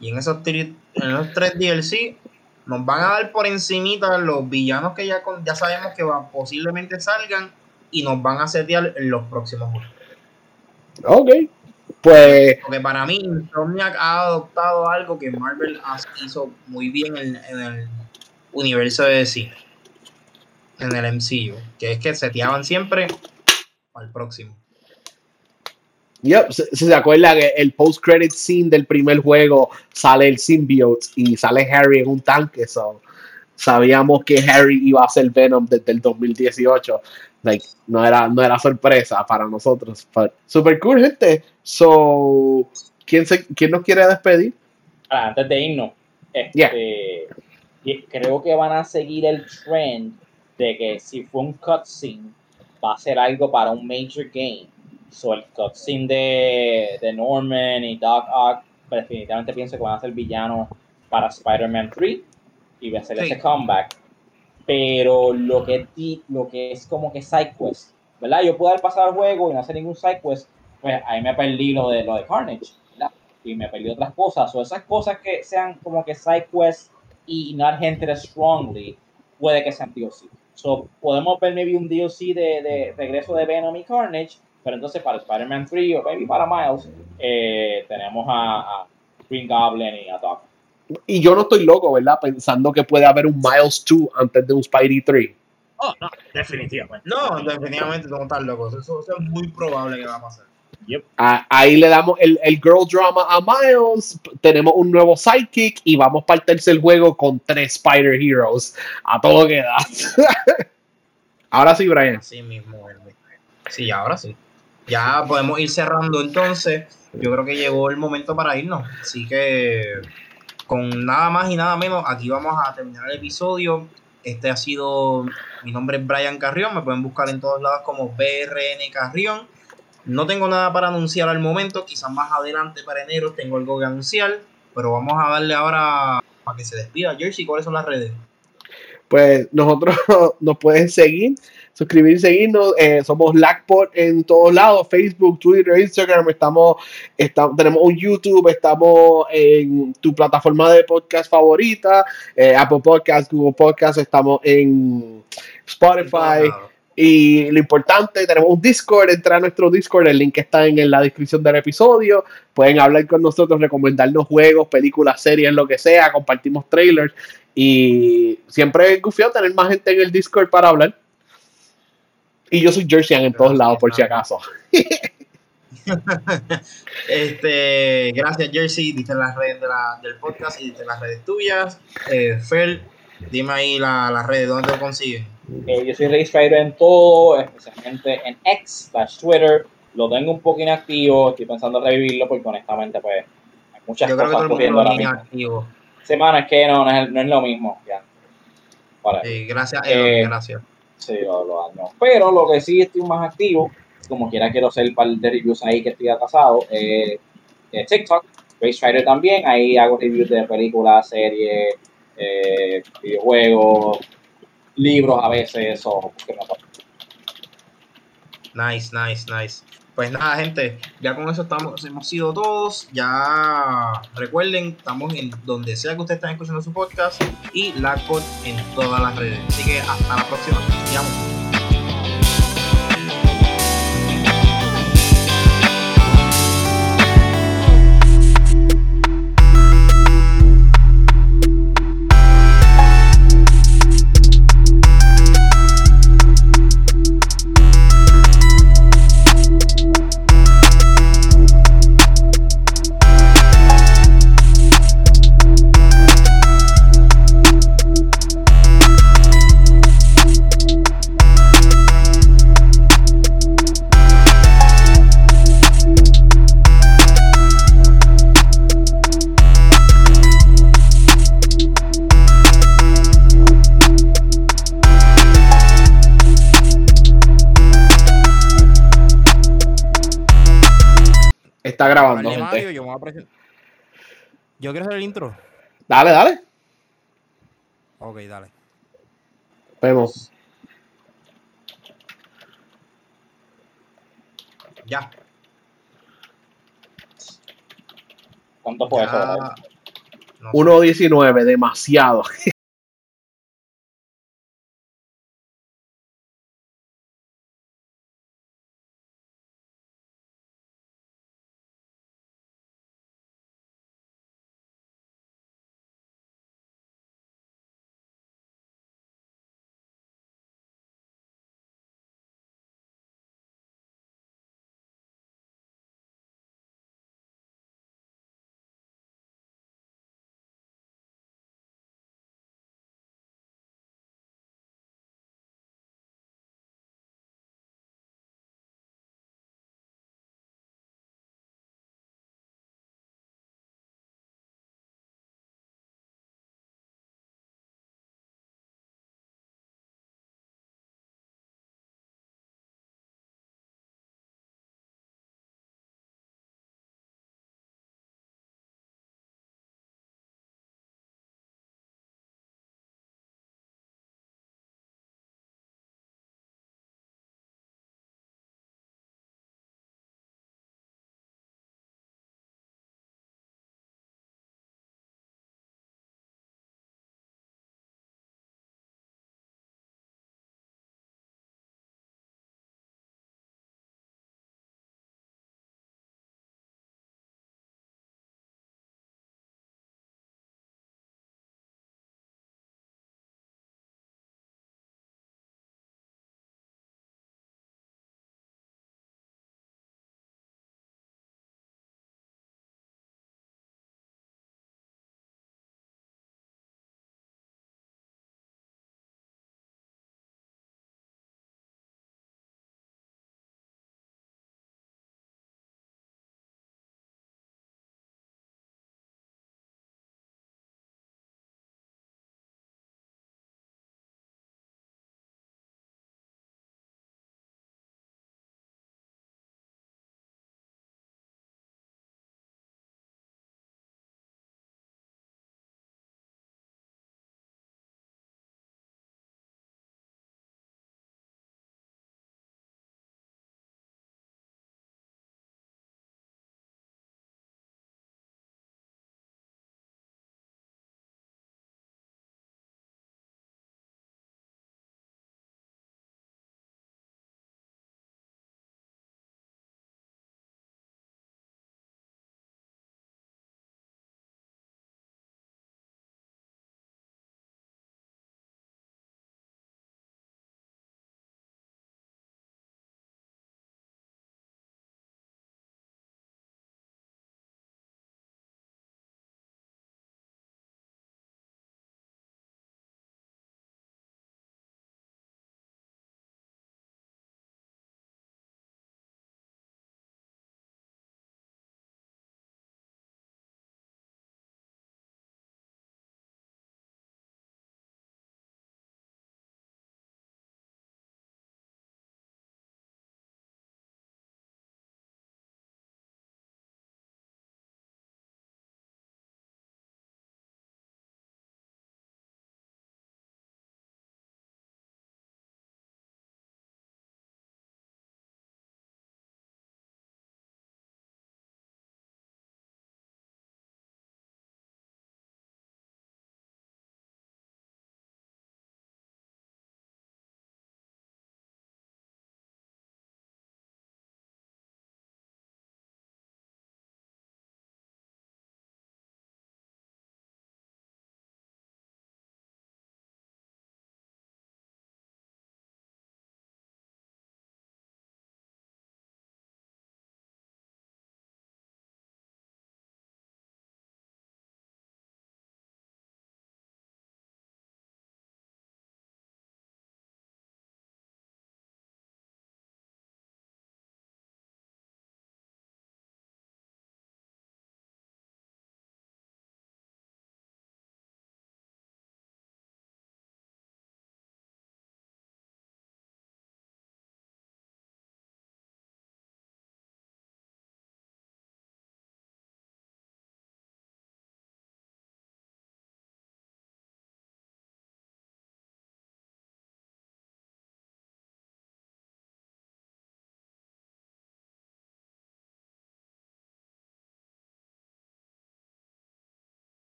Y en esos, en esos tres DLC nos van a dar por encimita los villanos que ya, ya sabemos que va, posiblemente salgan y nos van a setear en los próximos juegos. Ok, pues... Porque para mí Insomniac ha adoptado algo que Marvel hizo muy bien en, el, universo de cine en el MCU, que es que seteaban siempre al próximo. Yep, se, se acuerda que el post-credit scene del primer juego sale el symbiote y sale Harry en un tanque, so sabíamos que Harry iba a ser Venom desde el 2018. Like, no era, no era sorpresa para nosotros. But super cool, gente. So, ¿quién, se, ¿quién nos quiere despedir? Ah, antes de irnos, este, creo que van a seguir el trend de que si fue un cutscene, va a ser algo para un major game. So, el cutscene de, de Norman y Doc Ock, pues, definitivamente pienso que van a ser villanos para Spider-Man 3 y va a ser Sí. ese comeback. Pero lo que, ti- lo que es como que side quest, ¿verdad? Yo puedo haber pasado el juego y no hacer ningún side quest, pues ahí me perdí lo de, lo de Carnage, ¿verdad? Y me perdí otras cosas. O esas cosas que sean como que side quest y not hinted strongly, puede que sean DLC. So, podemos ver maybe un DLC de, de regreso de Venom y Carnage, pero entonces para Spider-Man 3 o maybe para Miles, eh, tenemos a, a Green Goblin y a Doc. Y yo no estoy loco, ¿verdad? Pensando que puede haber un Miles 2 antes de un Spidey 3. Oh, no, definitivamente. No, definitivamente no estás loco. Eso, eso es muy probable que va a pasar. Ah, ahí le damos el, el girl drama a Miles, tenemos un nuevo sidekick y vamos para el tercer juego con tres Spider Heroes. A todo que da. Ahora sí, Brian. Así mismo. Sí, ahora sí. Ya podemos ir cerrando entonces. Yo creo que llegó el momento para irnos. Así que con nada más y nada menos, aquí vamos a terminar el episodio. Este ha sido, mi nombre es Brian Carrión, me pueden buscar en todos lados como BRN Carrión. No tengo nada para anunciar al momento, quizás más adelante para enero tengo algo que anunciar, pero vamos a darle ahora para que se despida. Jersey, ¿cuáles son las redes? Pues nosotros nos pueden seguir, suscribir, seguirnos. eh, somos LACPOD en todos lados: Facebook, Twitter, Instagram. Estamos, estamos, tenemos un YouTube, estamos en tu plataforma de podcast favorita: eh, Apple Podcast, Google Podcast. Estamos en Spotify. Y lo importante, tenemos un Discord, entra a nuestro Discord, el link está en, en la descripción del episodio. Pueden hablar con nosotros, recomendarnos juegos, películas, series, lo que sea, compartimos trailers. Y siempre es gufiado tener más gente en el Discord para hablar. Y yo soy Jerseyan en todos lados, por si acaso. Este, gracias Jersey, diste las redes de la- del podcast y diste las redes tuyas. Eh, Fer, dime ahí la- las redes, ¿dónde lo consiguen? Eh, yo soy Rey Spider en todo, especialmente en X, slash Twitter. Lo tengo un poco inactivo, estoy pensando en revivirlo porque honestamente pues hay muchas Yo creo que cosas todo el mundo lo. Semana es que no, no es, no es lo mismo. Ya. Vale. Gracias, Eh, gracias. Sí, lo, lo dañó. Pero lo que sí estoy más activo, como quiera quiero hacer un par de reviews ahí que estoy atrasado, eh, eh, TikTok, Race Fighter también, ahí hago reviews de películas, series, eh, videojuegos, libros a veces, o. Nice, nice, nice. Pues nada, gente, ya con eso estamos, hemos sido todos. Ya recuerden, estamos en donde sea que ustedes estén escuchando su podcast y la en todas las redes. Así que hasta la próxima. Vemos. Yo, me voy a presen- yo quiero hacer el intro. Dale, dale. Ok, dale. Vemos. Ya. ¿Cuánto fue eso? ya. verdad? No sé. 1.19, demasiado.